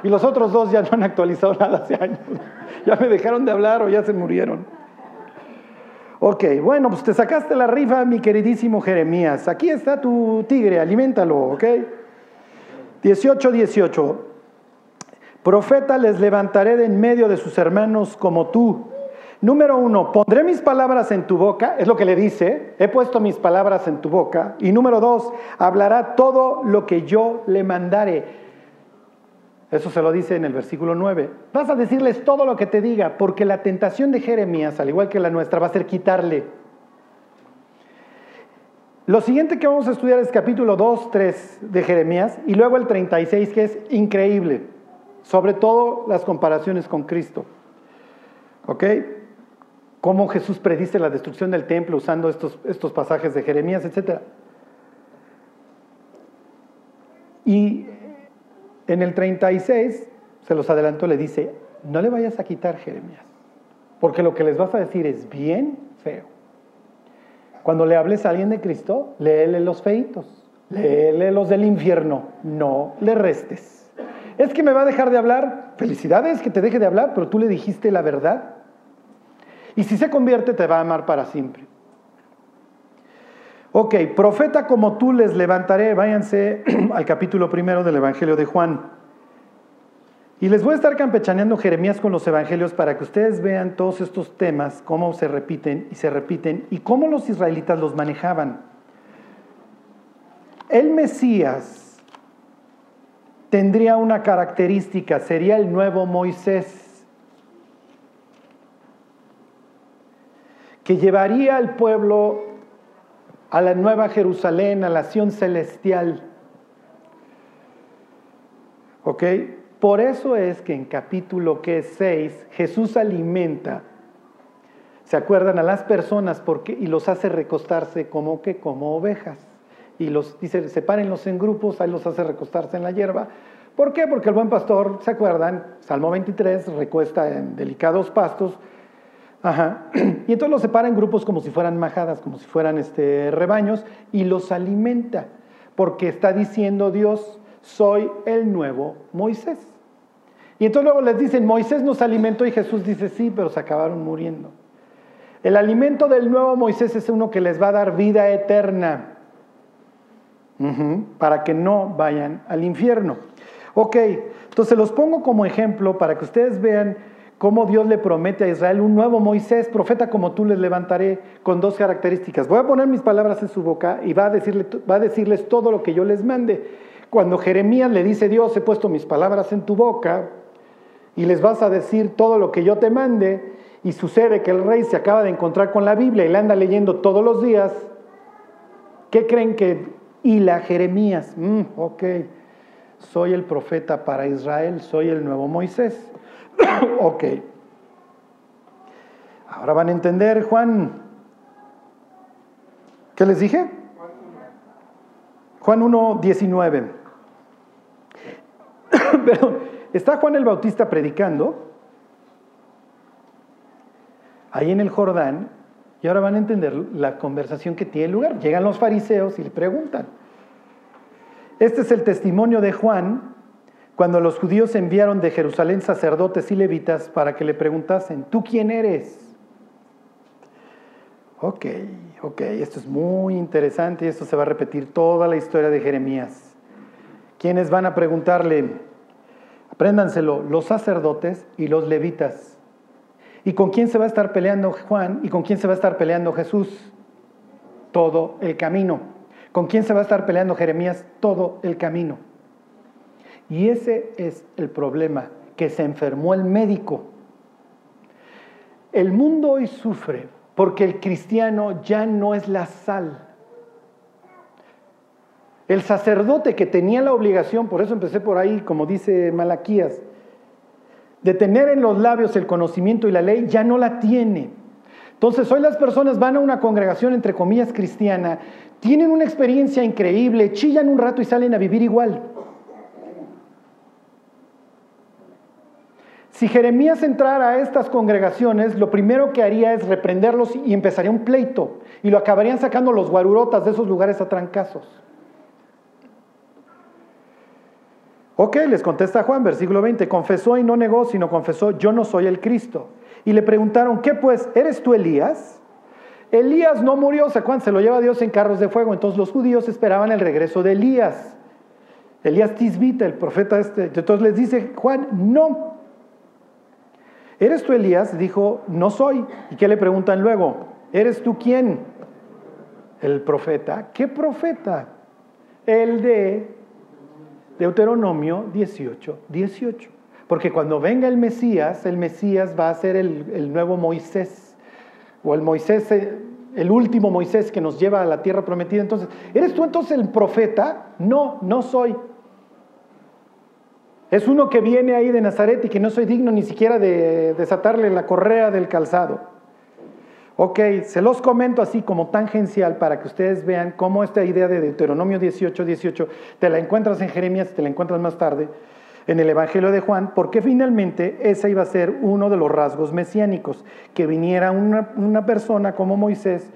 Y los otros dos ya no han actualizado [LAUGHS] nada hace años. Ya me dejaron de hablar o ya se murieron. Ok, bueno, pues te sacaste la rifa, mi queridísimo Jeremías. Aquí está tu tigre, aliméntalo, ¿ok? 18, 18. Profeta les levantaré de en medio de sus hermanos como tú. Número uno, pondré mis palabras en tu boca, es lo que le dice, he puesto mis palabras en tu boca. Y número dos, hablará todo lo que yo le mandare. Eso se lo dice en el versículo 9. Vas a decirles todo lo que te diga, porque la tentación de Jeremías, al igual que la nuestra, va a ser quitarle. Lo siguiente que vamos a estudiar es capítulo 2, 3 de Jeremías y luego el 36, que es increíble, sobre todo las comparaciones con Cristo. ¿Ok? cómo Jesús predice la destrucción del templo usando estos, estos pasajes de Jeremías, etc. Y en el 36, se los adelanto, le dice, no le vayas a quitar Jeremías, porque lo que les vas a decir es bien feo. Cuando le hables a alguien de Cristo, léele los feitos, léele los del infierno, no le restes. Es que me va a dejar de hablar, felicidades que te deje de hablar, pero tú le dijiste la verdad. Y si se convierte, te va a amar para siempre. Ok, profeta como tú les levantaré. Váyanse [CLEARS THROAT] al capítulo primero del Evangelio de Juan. Y les voy a estar campechaneando Jeremías con los evangelios para que ustedes vean todos estos temas, cómo se repiten y se repiten y cómo los israelitas los manejaban. El Mesías tendría una característica, sería el nuevo Moisés. que llevaría al pueblo a la nueva Jerusalén, a la Sion celestial. ¿Ok? Por eso es que en capítulo que 6 Jesús alimenta, ¿se acuerdan? A las personas porque, y los hace recostarse como que como ovejas. Y los dice, sepárenlos en grupos, ahí los hace recostarse en la hierba. ¿Por qué? Porque el buen pastor, ¿se acuerdan? Salmo 23, recuesta en delicados pastos, Ajá. [CLEARS THROAT] Y entonces los separa en grupos como si fueran majadas, como si fueran este, rebaños, y los alimenta, porque está diciendo Dios, soy el nuevo Moisés. Y entonces luego les dicen, Moisés nos alimentó y Jesús dice, sí, pero se acabaron muriendo. El alimento del nuevo Moisés es uno que les va a dar vida eterna, para que no vayan al infierno. Ok, entonces los pongo como ejemplo para que ustedes vean cómo Dios le promete a Israel un nuevo Moisés, profeta como tú les levantaré, con dos características. Voy a poner mis palabras en su boca y va a, decirle, va a decirles todo lo que yo les mande. Cuando Jeremías le dice, Dios, he puesto mis palabras en tu boca y les vas a decir todo lo que yo te mande, y sucede que el rey se acaba de encontrar con la Biblia y la anda leyendo todos los días, ¿qué creen que... Y la Jeremías, mm, ok, soy el profeta para Israel, soy el nuevo Moisés. [COUGHS] ok. Ahora van a entender, Juan. ¿Qué les dije? Juan 1, 19. Pero está Juan el Bautista predicando ahí en el Jordán y ahora van a entender la conversación que tiene lugar. Llegan los fariseos y le preguntan. Este es el testimonio de Juan cuando los judíos enviaron de Jerusalén sacerdotes y levitas para que le preguntasen, ¿tú quién eres? Ok, ok, esto es muy interesante y esto se va a repetir toda la historia de Jeremías. ¿Quiénes van a preguntarle? Apréndanselo, los sacerdotes y los levitas. ¿Y con quién se va a estar peleando Juan y con quién se va a estar peleando Jesús? Todo el camino. ¿Con quién se va a estar peleando Jeremías? Todo el camino. Y ese es el problema, que se enfermó el médico. El mundo hoy sufre porque el cristiano ya no es la sal. El sacerdote que tenía la obligación, por eso empecé por ahí, como dice Malaquías, de tener en los labios el conocimiento y la ley, ya no la tiene. Entonces hoy las personas van a una congregación entre comillas cristiana, tienen una experiencia increíble, chillan un rato y salen a vivir igual. Si Jeremías entrara a estas congregaciones, lo primero que haría es reprenderlos y empezaría un pleito y lo acabarían sacando los guarurotas de esos lugares a trancazos. Ok, les contesta Juan, versículo 20, confesó y no negó, sino confesó, yo no soy el Cristo. Y le preguntaron, ¿qué pues? ¿Eres tú Elías? Elías no murió, ¿se acuerdan? Se lo lleva Dios en carros de fuego. Entonces los judíos esperaban el regreso de Elías. Elías Tisbita, el profeta este. Entonces les dice Juan, no. ¿Eres tú Elías? Dijo, no soy. ¿Y qué le preguntan luego? ¿Eres tú quién? El profeta. ¿Qué profeta? El de Deuteronomio 18, 18. Porque cuando venga el Mesías, el Mesías va a ser el, nuevo Moisés, o el Moisés, eh, el último Moisés que nos lleva a la tierra prometida. Entonces, ¿eres tú entonces el profeta? No, no soy. Es uno que viene ahí de Nazaret y que no soy digno ni siquiera de desatarle la correa del calzado. Ok, se los comento así como tangencial para que ustedes vean cómo esta idea de Deuteronomio 18, 18, te la encuentras en Jeremías, te la encuentras más tarde en el Evangelio de Juan, porque finalmente ese iba a ser uno de los rasgos mesiánicos, que viniera una, persona como Moisés,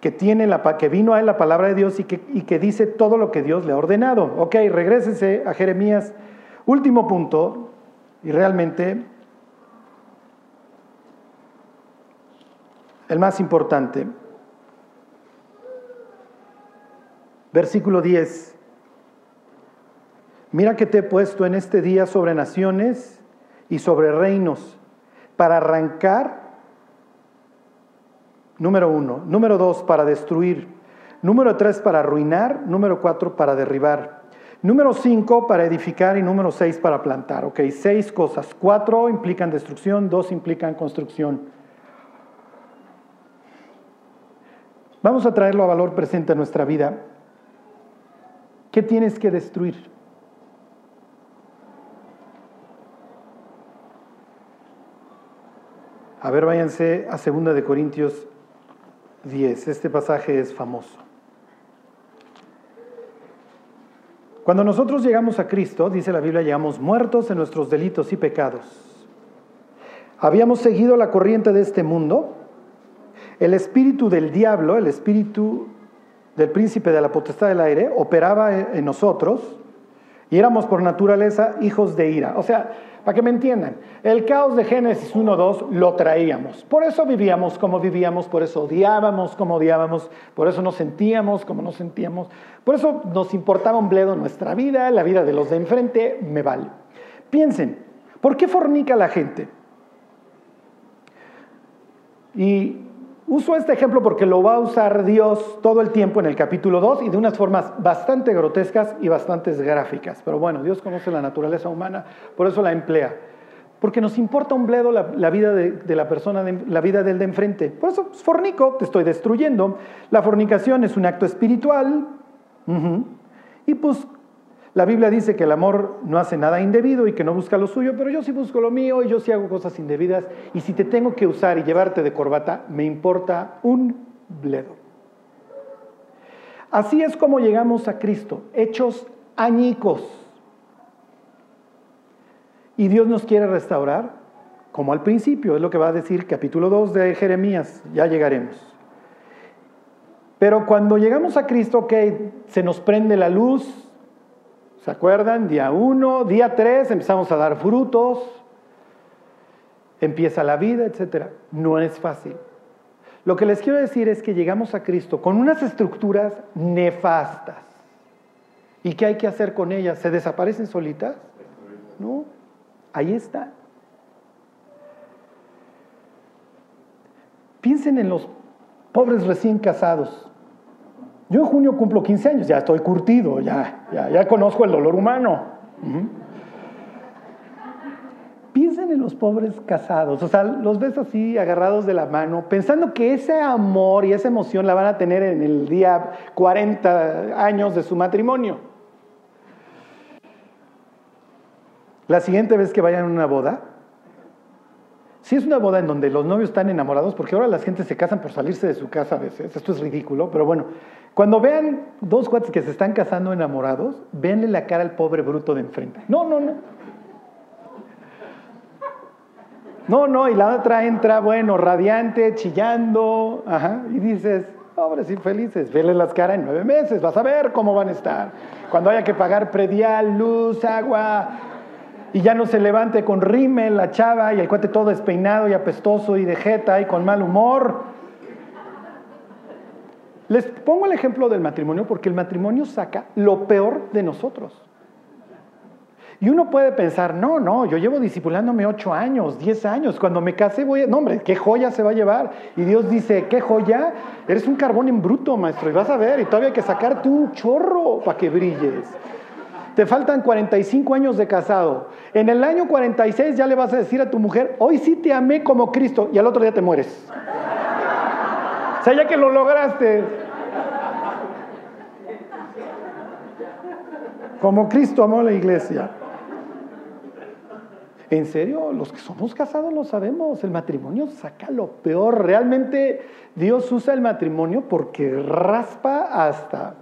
que, tiene la, que vino a él la palabra de Dios y que, dice todo lo que Dios le ha ordenado. Ok, regrésense a Jeremías. Último punto, y realmente el más importante. Versículo 10. Mira que te he puesto en este día sobre naciones y sobre reinos para arrancar, número uno, número dos, para destruir, número tres, para arruinar, número cuatro, para derribar, número cinco, para edificar y número seis, para plantar. Ok, seis cosas. Cuatro implican destrucción, dos implican construcción. Vamos a traerlo a valor presente a nuestra vida. ¿Qué tienes que destruir? A ver, váyanse a 2 de Corintios 10. Este pasaje es famoso. Cuando nosotros llegamos a Cristo, dice la Biblia, llegamos muertos en nuestros delitos y pecados. Habíamos seguido la corriente de este mundo el espíritu del diablo, el espíritu del príncipe de la potestad del aire, operaba en nosotros y éramos por naturaleza hijos de ira. O sea, para que me entiendan, el caos de Génesis 1.2 lo traíamos. Por eso vivíamos como vivíamos, por eso odiábamos como odiábamos, por eso nos sentíamos como nos sentíamos, por eso nos importaba un bledo nuestra vida, la vida de los de enfrente, me vale. Piensen, ¿por qué fornica la gente? Y Uso este ejemplo porque lo va a usar Dios todo el tiempo en el capítulo 2 y de unas formas bastante grotescas y bastante gráficas. Pero bueno, Dios conoce la naturaleza humana, por eso la emplea. Porque nos importa un bledo la, vida de, la persona, la vida del de enfrente. Por eso, fornico, te estoy destruyendo. La fornicación es un acto espiritual. Y pues la Biblia dice que el amor no hace nada indebido y que no busca lo suyo, pero yo sí busco lo mío y yo sí hago cosas indebidas. Y si te tengo que usar y llevarte de corbata, me importa un bledo. Así es como llegamos a Cristo, hechos añicos. Y Dios nos quiere restaurar como al principio, es lo que va a decir capítulo 2 de Jeremías, ya llegaremos. Pero cuando llegamos a Cristo, que se nos prende la luz, ¿Se acuerdan? Día 1, día 3 empezamos a dar frutos, empieza la vida, etc. No es fácil. Lo que les quiero decir es que llegamos a Cristo con unas estructuras nefastas. ¿Y qué hay que hacer con ellas? ¿Se desaparecen solitas? No, ahí está. Piensen en los pobres recién casados. Yo en junio cumplo 15 años, ya estoy curtido, ya, ya, conozco el dolor humano. Piensen en los pobres casados, o sea, los ves así agarrados de la mano, pensando que ese amor y esa emoción la van a tener en el día 40 años de su matrimonio. La siguiente vez que vayan a una boda, Si es una boda en donde los novios están enamorados, porque ahora las gente se casan por salirse de su casa a veces, esto es ridículo, pero bueno, cuando vean dos cuates que se están casando enamorados, venle la cara al pobre bruto de enfrente. No, no, no. No, no, y la otra entra, bueno, radiante, chillando, ajá, y dices, pobres infelices, vele las caras en nueve meses, vas a ver cómo van a estar. Cuando haya que pagar predial, luz, agua, y ya no se levante con rímel la chava y el cuate todo despeinado y apestoso y de jeta y con mal humor. Les pongo el ejemplo del matrimonio porque el matrimonio saca lo peor de nosotros. Y uno puede pensar, no, no, yo llevo disipulándome ocho años, diez años, cuando me casé voy a... No, hombre, ¿qué joya se va a llevar? Y Dios dice, ¿qué joya? Eres un carbón en bruto, maestro, y vas a ver, y todavía hay que sacarte un chorro para que brilles. Te faltan 45 años de casado. En el año 46 ya le vas a decir a tu mujer, hoy sí te amé como Cristo, y al otro día te mueres. O sea, ya que lo lograste. Como Cristo amó la iglesia. En serio, los que somos casados lo sabemos, el matrimonio saca lo peor. Realmente Dios usa el matrimonio porque raspa hasta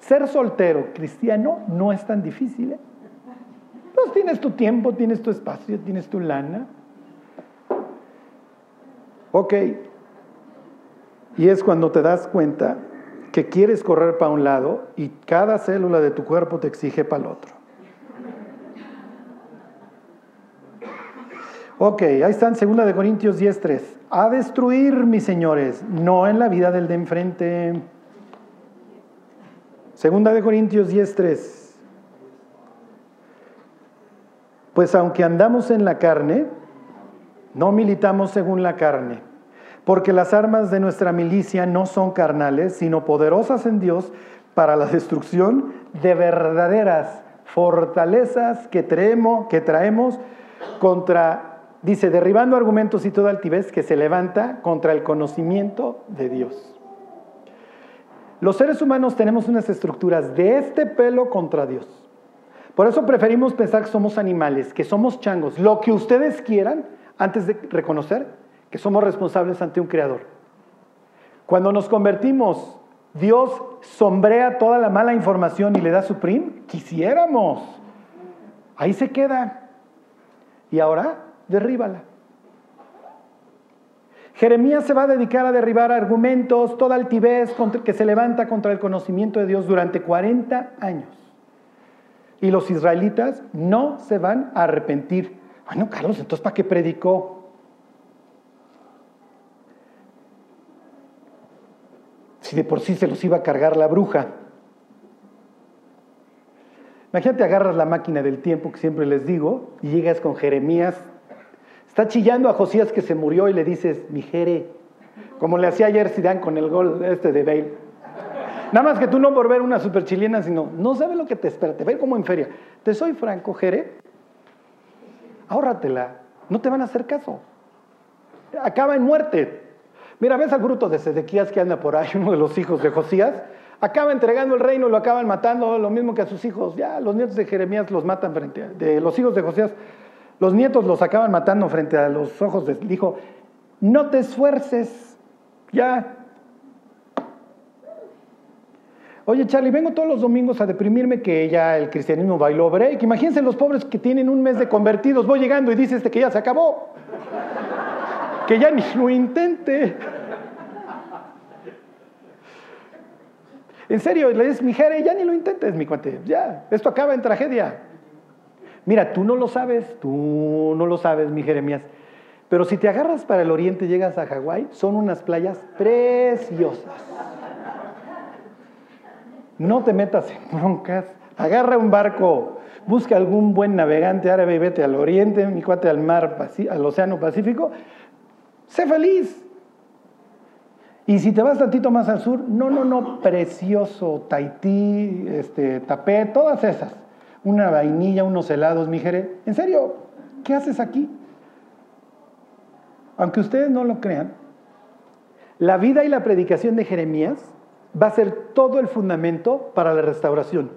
ser soltero cristiano no es tan difícil. ¿eh? Pues tienes tu tiempo, tienes tu espacio, tienes tu lana. Ok. Y es cuando te das cuenta que quieres correr para un lado y cada célula de tu cuerpo te exige para el otro. Ok, ahí están, 2 de Corintios 10.3. A destruir, mis señores, no en la vida del de enfrente. Segunda de Corintios 10:3. Pues aunque andamos en la carne, no militamos según la carne, porque las armas de nuestra milicia no son carnales, sino poderosas en Dios para la destrucción de verdaderas fortalezas que traemos, que traemos contra, dice, derribando argumentos y toda altivez que se levanta contra el conocimiento de Dios. Los seres humanos tenemos unas estructuras de este pelo contra Dios. Por eso preferimos pensar que somos animales, que somos changos, lo que ustedes quieran, antes de reconocer que somos responsables ante un creador. Cuando nos convertimos, Dios sombrea toda la mala información y le da su prim. Quisiéramos. Ahí se queda. Y ahora, derríbala. Jeremías se va a dedicar a derribar argumentos, toda altivez que se levanta contra el conocimiento de Dios durante 40 años. Y los israelitas no se van a arrepentir. Bueno, Carlos, entonces ¿para qué predicó? Si de por sí se los iba a cargar la bruja. Imagínate, agarras la máquina del tiempo que siempre les digo y llegas con Jeremías Está chillando a Josías que se murió y le dices, mi Jere, como le hacía ayer Zidane con el gol este de Bale. Nada más que tú no por ver una super chilena, sino no sabes lo que te espera, te ve como en feria. Te soy franco, Jere, ahórratela, no te van a hacer caso. Acaba en muerte. Mira, ves al bruto de Sedequías que anda por ahí, [LAUGHS] uno de los hijos de Josías, acaba entregando el reino, lo acaban matando, lo mismo que a sus hijos. Ya los nietos de Jeremías los matan frente a, de los hijos de Josías los nietos los acaban matando frente a los ojos de dijo, no te esfuerces, ya. Oye, Charlie, vengo todos los domingos a deprimirme que ya el cristianismo bailó break. Imagínense los pobres que tienen un mes de convertidos. Voy llegando y dices este que ya se acabó. Que ya ni lo intente. En serio, le dices, mi jere, ya ni lo intentes, mi cuate. Ya, esto acaba en tragedia. Mira, tú no lo sabes, tú no lo sabes, mi Jeremías. Pero si te agarras para el oriente y llegas a Hawái, son unas playas preciosas. No te metas en broncas, agarra un barco, busca algún buen navegante árabe y vete al oriente, mi cuate al mar, al océano Pacífico. Sé feliz. Y si te vas tantito más al sur, no, no, no, precioso, Tahití, este, Tapé, todas esas una vainilla, unos helados, mi jere. ¿En serio? ¿Qué haces aquí? Aunque ustedes no lo crean, la vida y la predicación de Jeremías va a ser todo el fundamento para la restauración.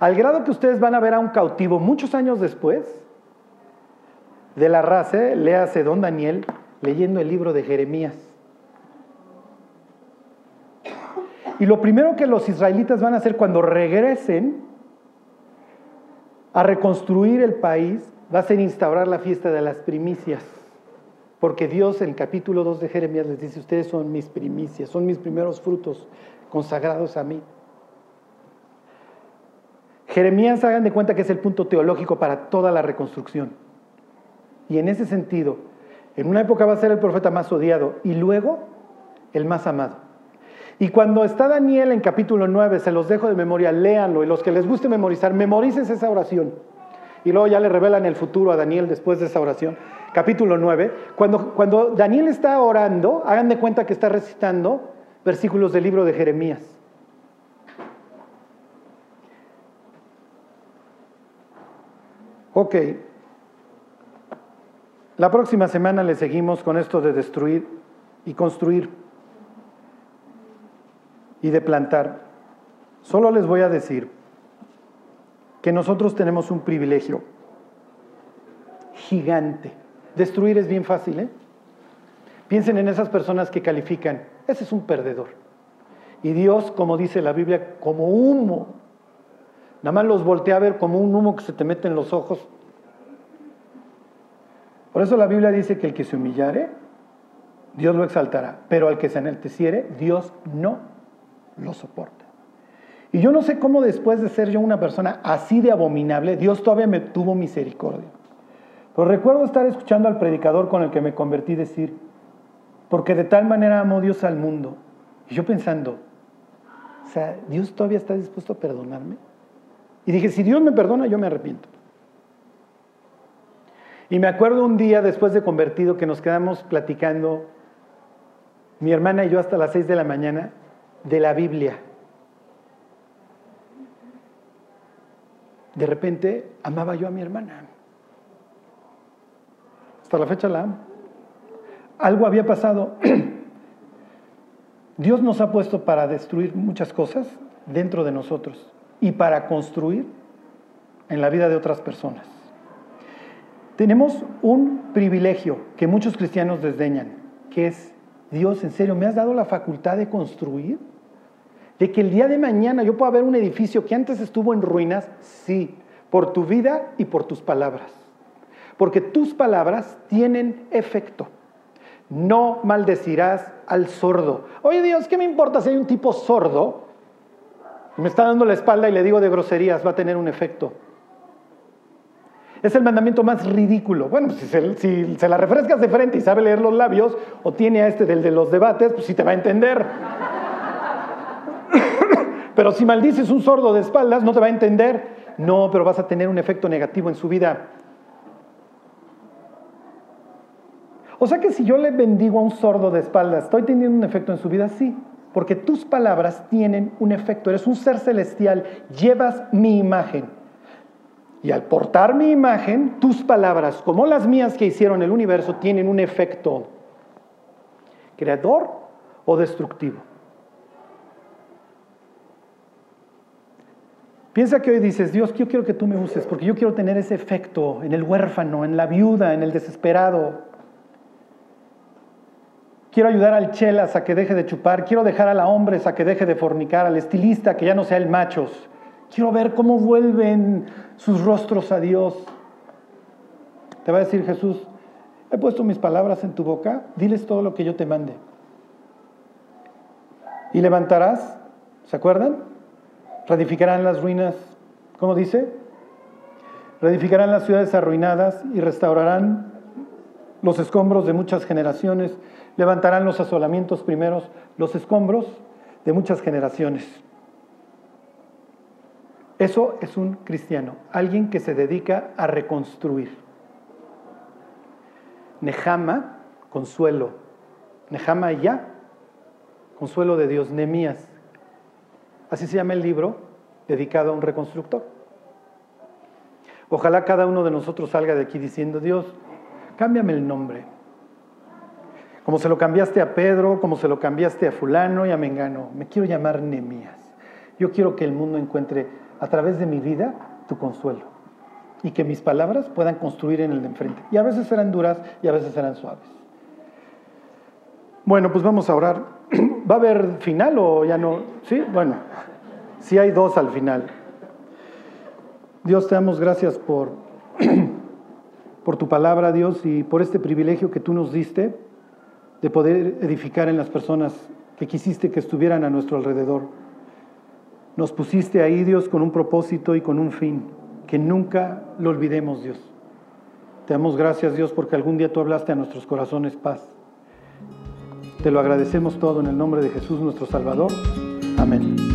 Al grado que ustedes van a ver a un cautivo muchos años después, de la raza, ¿eh? léase don Daniel, leyendo el libro de Jeremías. Y lo primero que los israelitas van a hacer cuando regresen a reconstruir el país va a ser instaurar la fiesta de las primicias. Porque Dios en el capítulo 2 de Jeremías les dice, ustedes son mis primicias, son mis primeros frutos consagrados a mí. Jeremías, hagan de cuenta que es el punto teológico para toda la reconstrucción. Y en ese sentido, en una época va a ser el profeta más odiado y luego el más amado. Y cuando está Daniel en capítulo 9, se los dejo de memoria, léanlo. Y los que les guste memorizar, memoricen esa oración. Y luego ya le revelan el futuro a Daniel después de esa oración. Capítulo 9. Cuando, cuando Daniel está orando, hagan de cuenta que está recitando versículos del libro de Jeremías. Ok. La próxima semana le seguimos con esto de destruir y construir y de plantar. Solo les voy a decir que nosotros tenemos un privilegio gigante. Destruir es bien fácil, ¿eh? Piensen en esas personas que califican, ese es un perdedor. Y Dios, como dice la Biblia, como humo, nada más los voltea a ver como un humo que se te mete en los ojos. Por eso la Biblia dice que el que se humillare, Dios lo exaltará, pero al que se enalteciere, Dios no lo soporta. Y yo no sé cómo después de ser yo una persona así de abominable, Dios todavía me tuvo misericordia. Pero recuerdo estar escuchando al predicador con el que me convertí decir, porque de tal manera amó Dios al mundo. Y yo pensando, o sea, Dios todavía está dispuesto a perdonarme. Y dije, si Dios me perdona, yo me arrepiento. Y me acuerdo un día después de convertido que nos quedamos platicando, mi hermana y yo hasta las seis de la mañana, de la Biblia. De repente amaba yo a mi hermana. Hasta la fecha la amo. Algo había pasado. [CLEARS THROAT] Dios nos ha puesto para destruir muchas cosas dentro de nosotros y para construir en la vida de otras personas. Tenemos un privilegio que muchos cristianos desdeñan, que es, Dios, en serio, ¿me has dado la facultad de construir? De que el día de mañana yo pueda ver un edificio que antes estuvo en ruinas, sí, por tu vida y por tus palabras. Porque tus palabras tienen efecto. No maldecirás al sordo. Oye Dios, ¿qué me importa si hay un tipo sordo? Me está dando la espalda y le digo de groserías, va a tener un efecto. Es el mandamiento más ridículo. Bueno, si se, si se la refrescas de frente y sabe leer los labios, o tiene a este del de los debates, pues sí te va a entender. Pero si maldices un sordo de espaldas, no te va a entender. No, pero vas a tener un efecto negativo en su vida. O sea que si yo le bendigo a un sordo de espaldas, ¿estoy teniendo un efecto en su vida? Sí, porque tus palabras tienen un efecto. Eres un ser celestial, llevas mi imagen. Y al portar mi imagen, tus palabras, como las mías que hicieron el universo, tienen un efecto creador o destructivo. Piensa que hoy dices, Dios, yo quiero que tú me uses porque yo quiero tener ese efecto en el huérfano, en la viuda, en el desesperado. Quiero ayudar al chelas a que deje de chupar. Quiero dejar a la hombres a que deje de fornicar, al estilista que ya no sea el machos. Quiero ver cómo vuelven sus rostros a Dios. Te va a decir Jesús, he puesto mis palabras en tu boca, diles todo lo que yo te mande. Y levantarás, ¿se acuerdan? Reedificarán las ruinas, ¿cómo dice? Reedificarán las ciudades arruinadas y restaurarán los escombros de muchas generaciones, levantarán los asolamientos primeros, los escombros de muchas generaciones. Eso es un cristiano, alguien que se dedica a reconstruir. Nehama, consuelo. Nehama ya, consuelo de Dios. Nemías, Así se llama el libro dedicado a un reconstructor. Ojalá cada uno de nosotros salga de aquí diciendo, Dios, cámbiame el nombre. Como se lo cambiaste a Pedro, como se lo cambiaste a fulano y a Mengano, me quiero llamar Nemías. Yo quiero que el mundo encuentre a través de mi vida tu consuelo. y que mis palabras puedan construir en el de enfrente. Y a veces serán duras y a veces serán suaves. Bueno, pues vamos a orar. [CLEARS THROAT] ¿Va a haber final o ya no? Sí, bueno, sí hay dos al final. Dios, te damos gracias por, [CLEARS THROAT] por tu palabra, Dios, y por este privilegio que tú nos diste de poder edificar en las personas que quisiste que estuvieran a nuestro alrededor. Nos pusiste ahí, Dios, con un propósito y con un fin, que nunca lo olvidemos, Dios. Te damos gracias, Dios, porque algún día tú hablaste a nuestros corazones paz. Te lo agradecemos todo en el nombre de Jesús nuestro Salvador. Amén.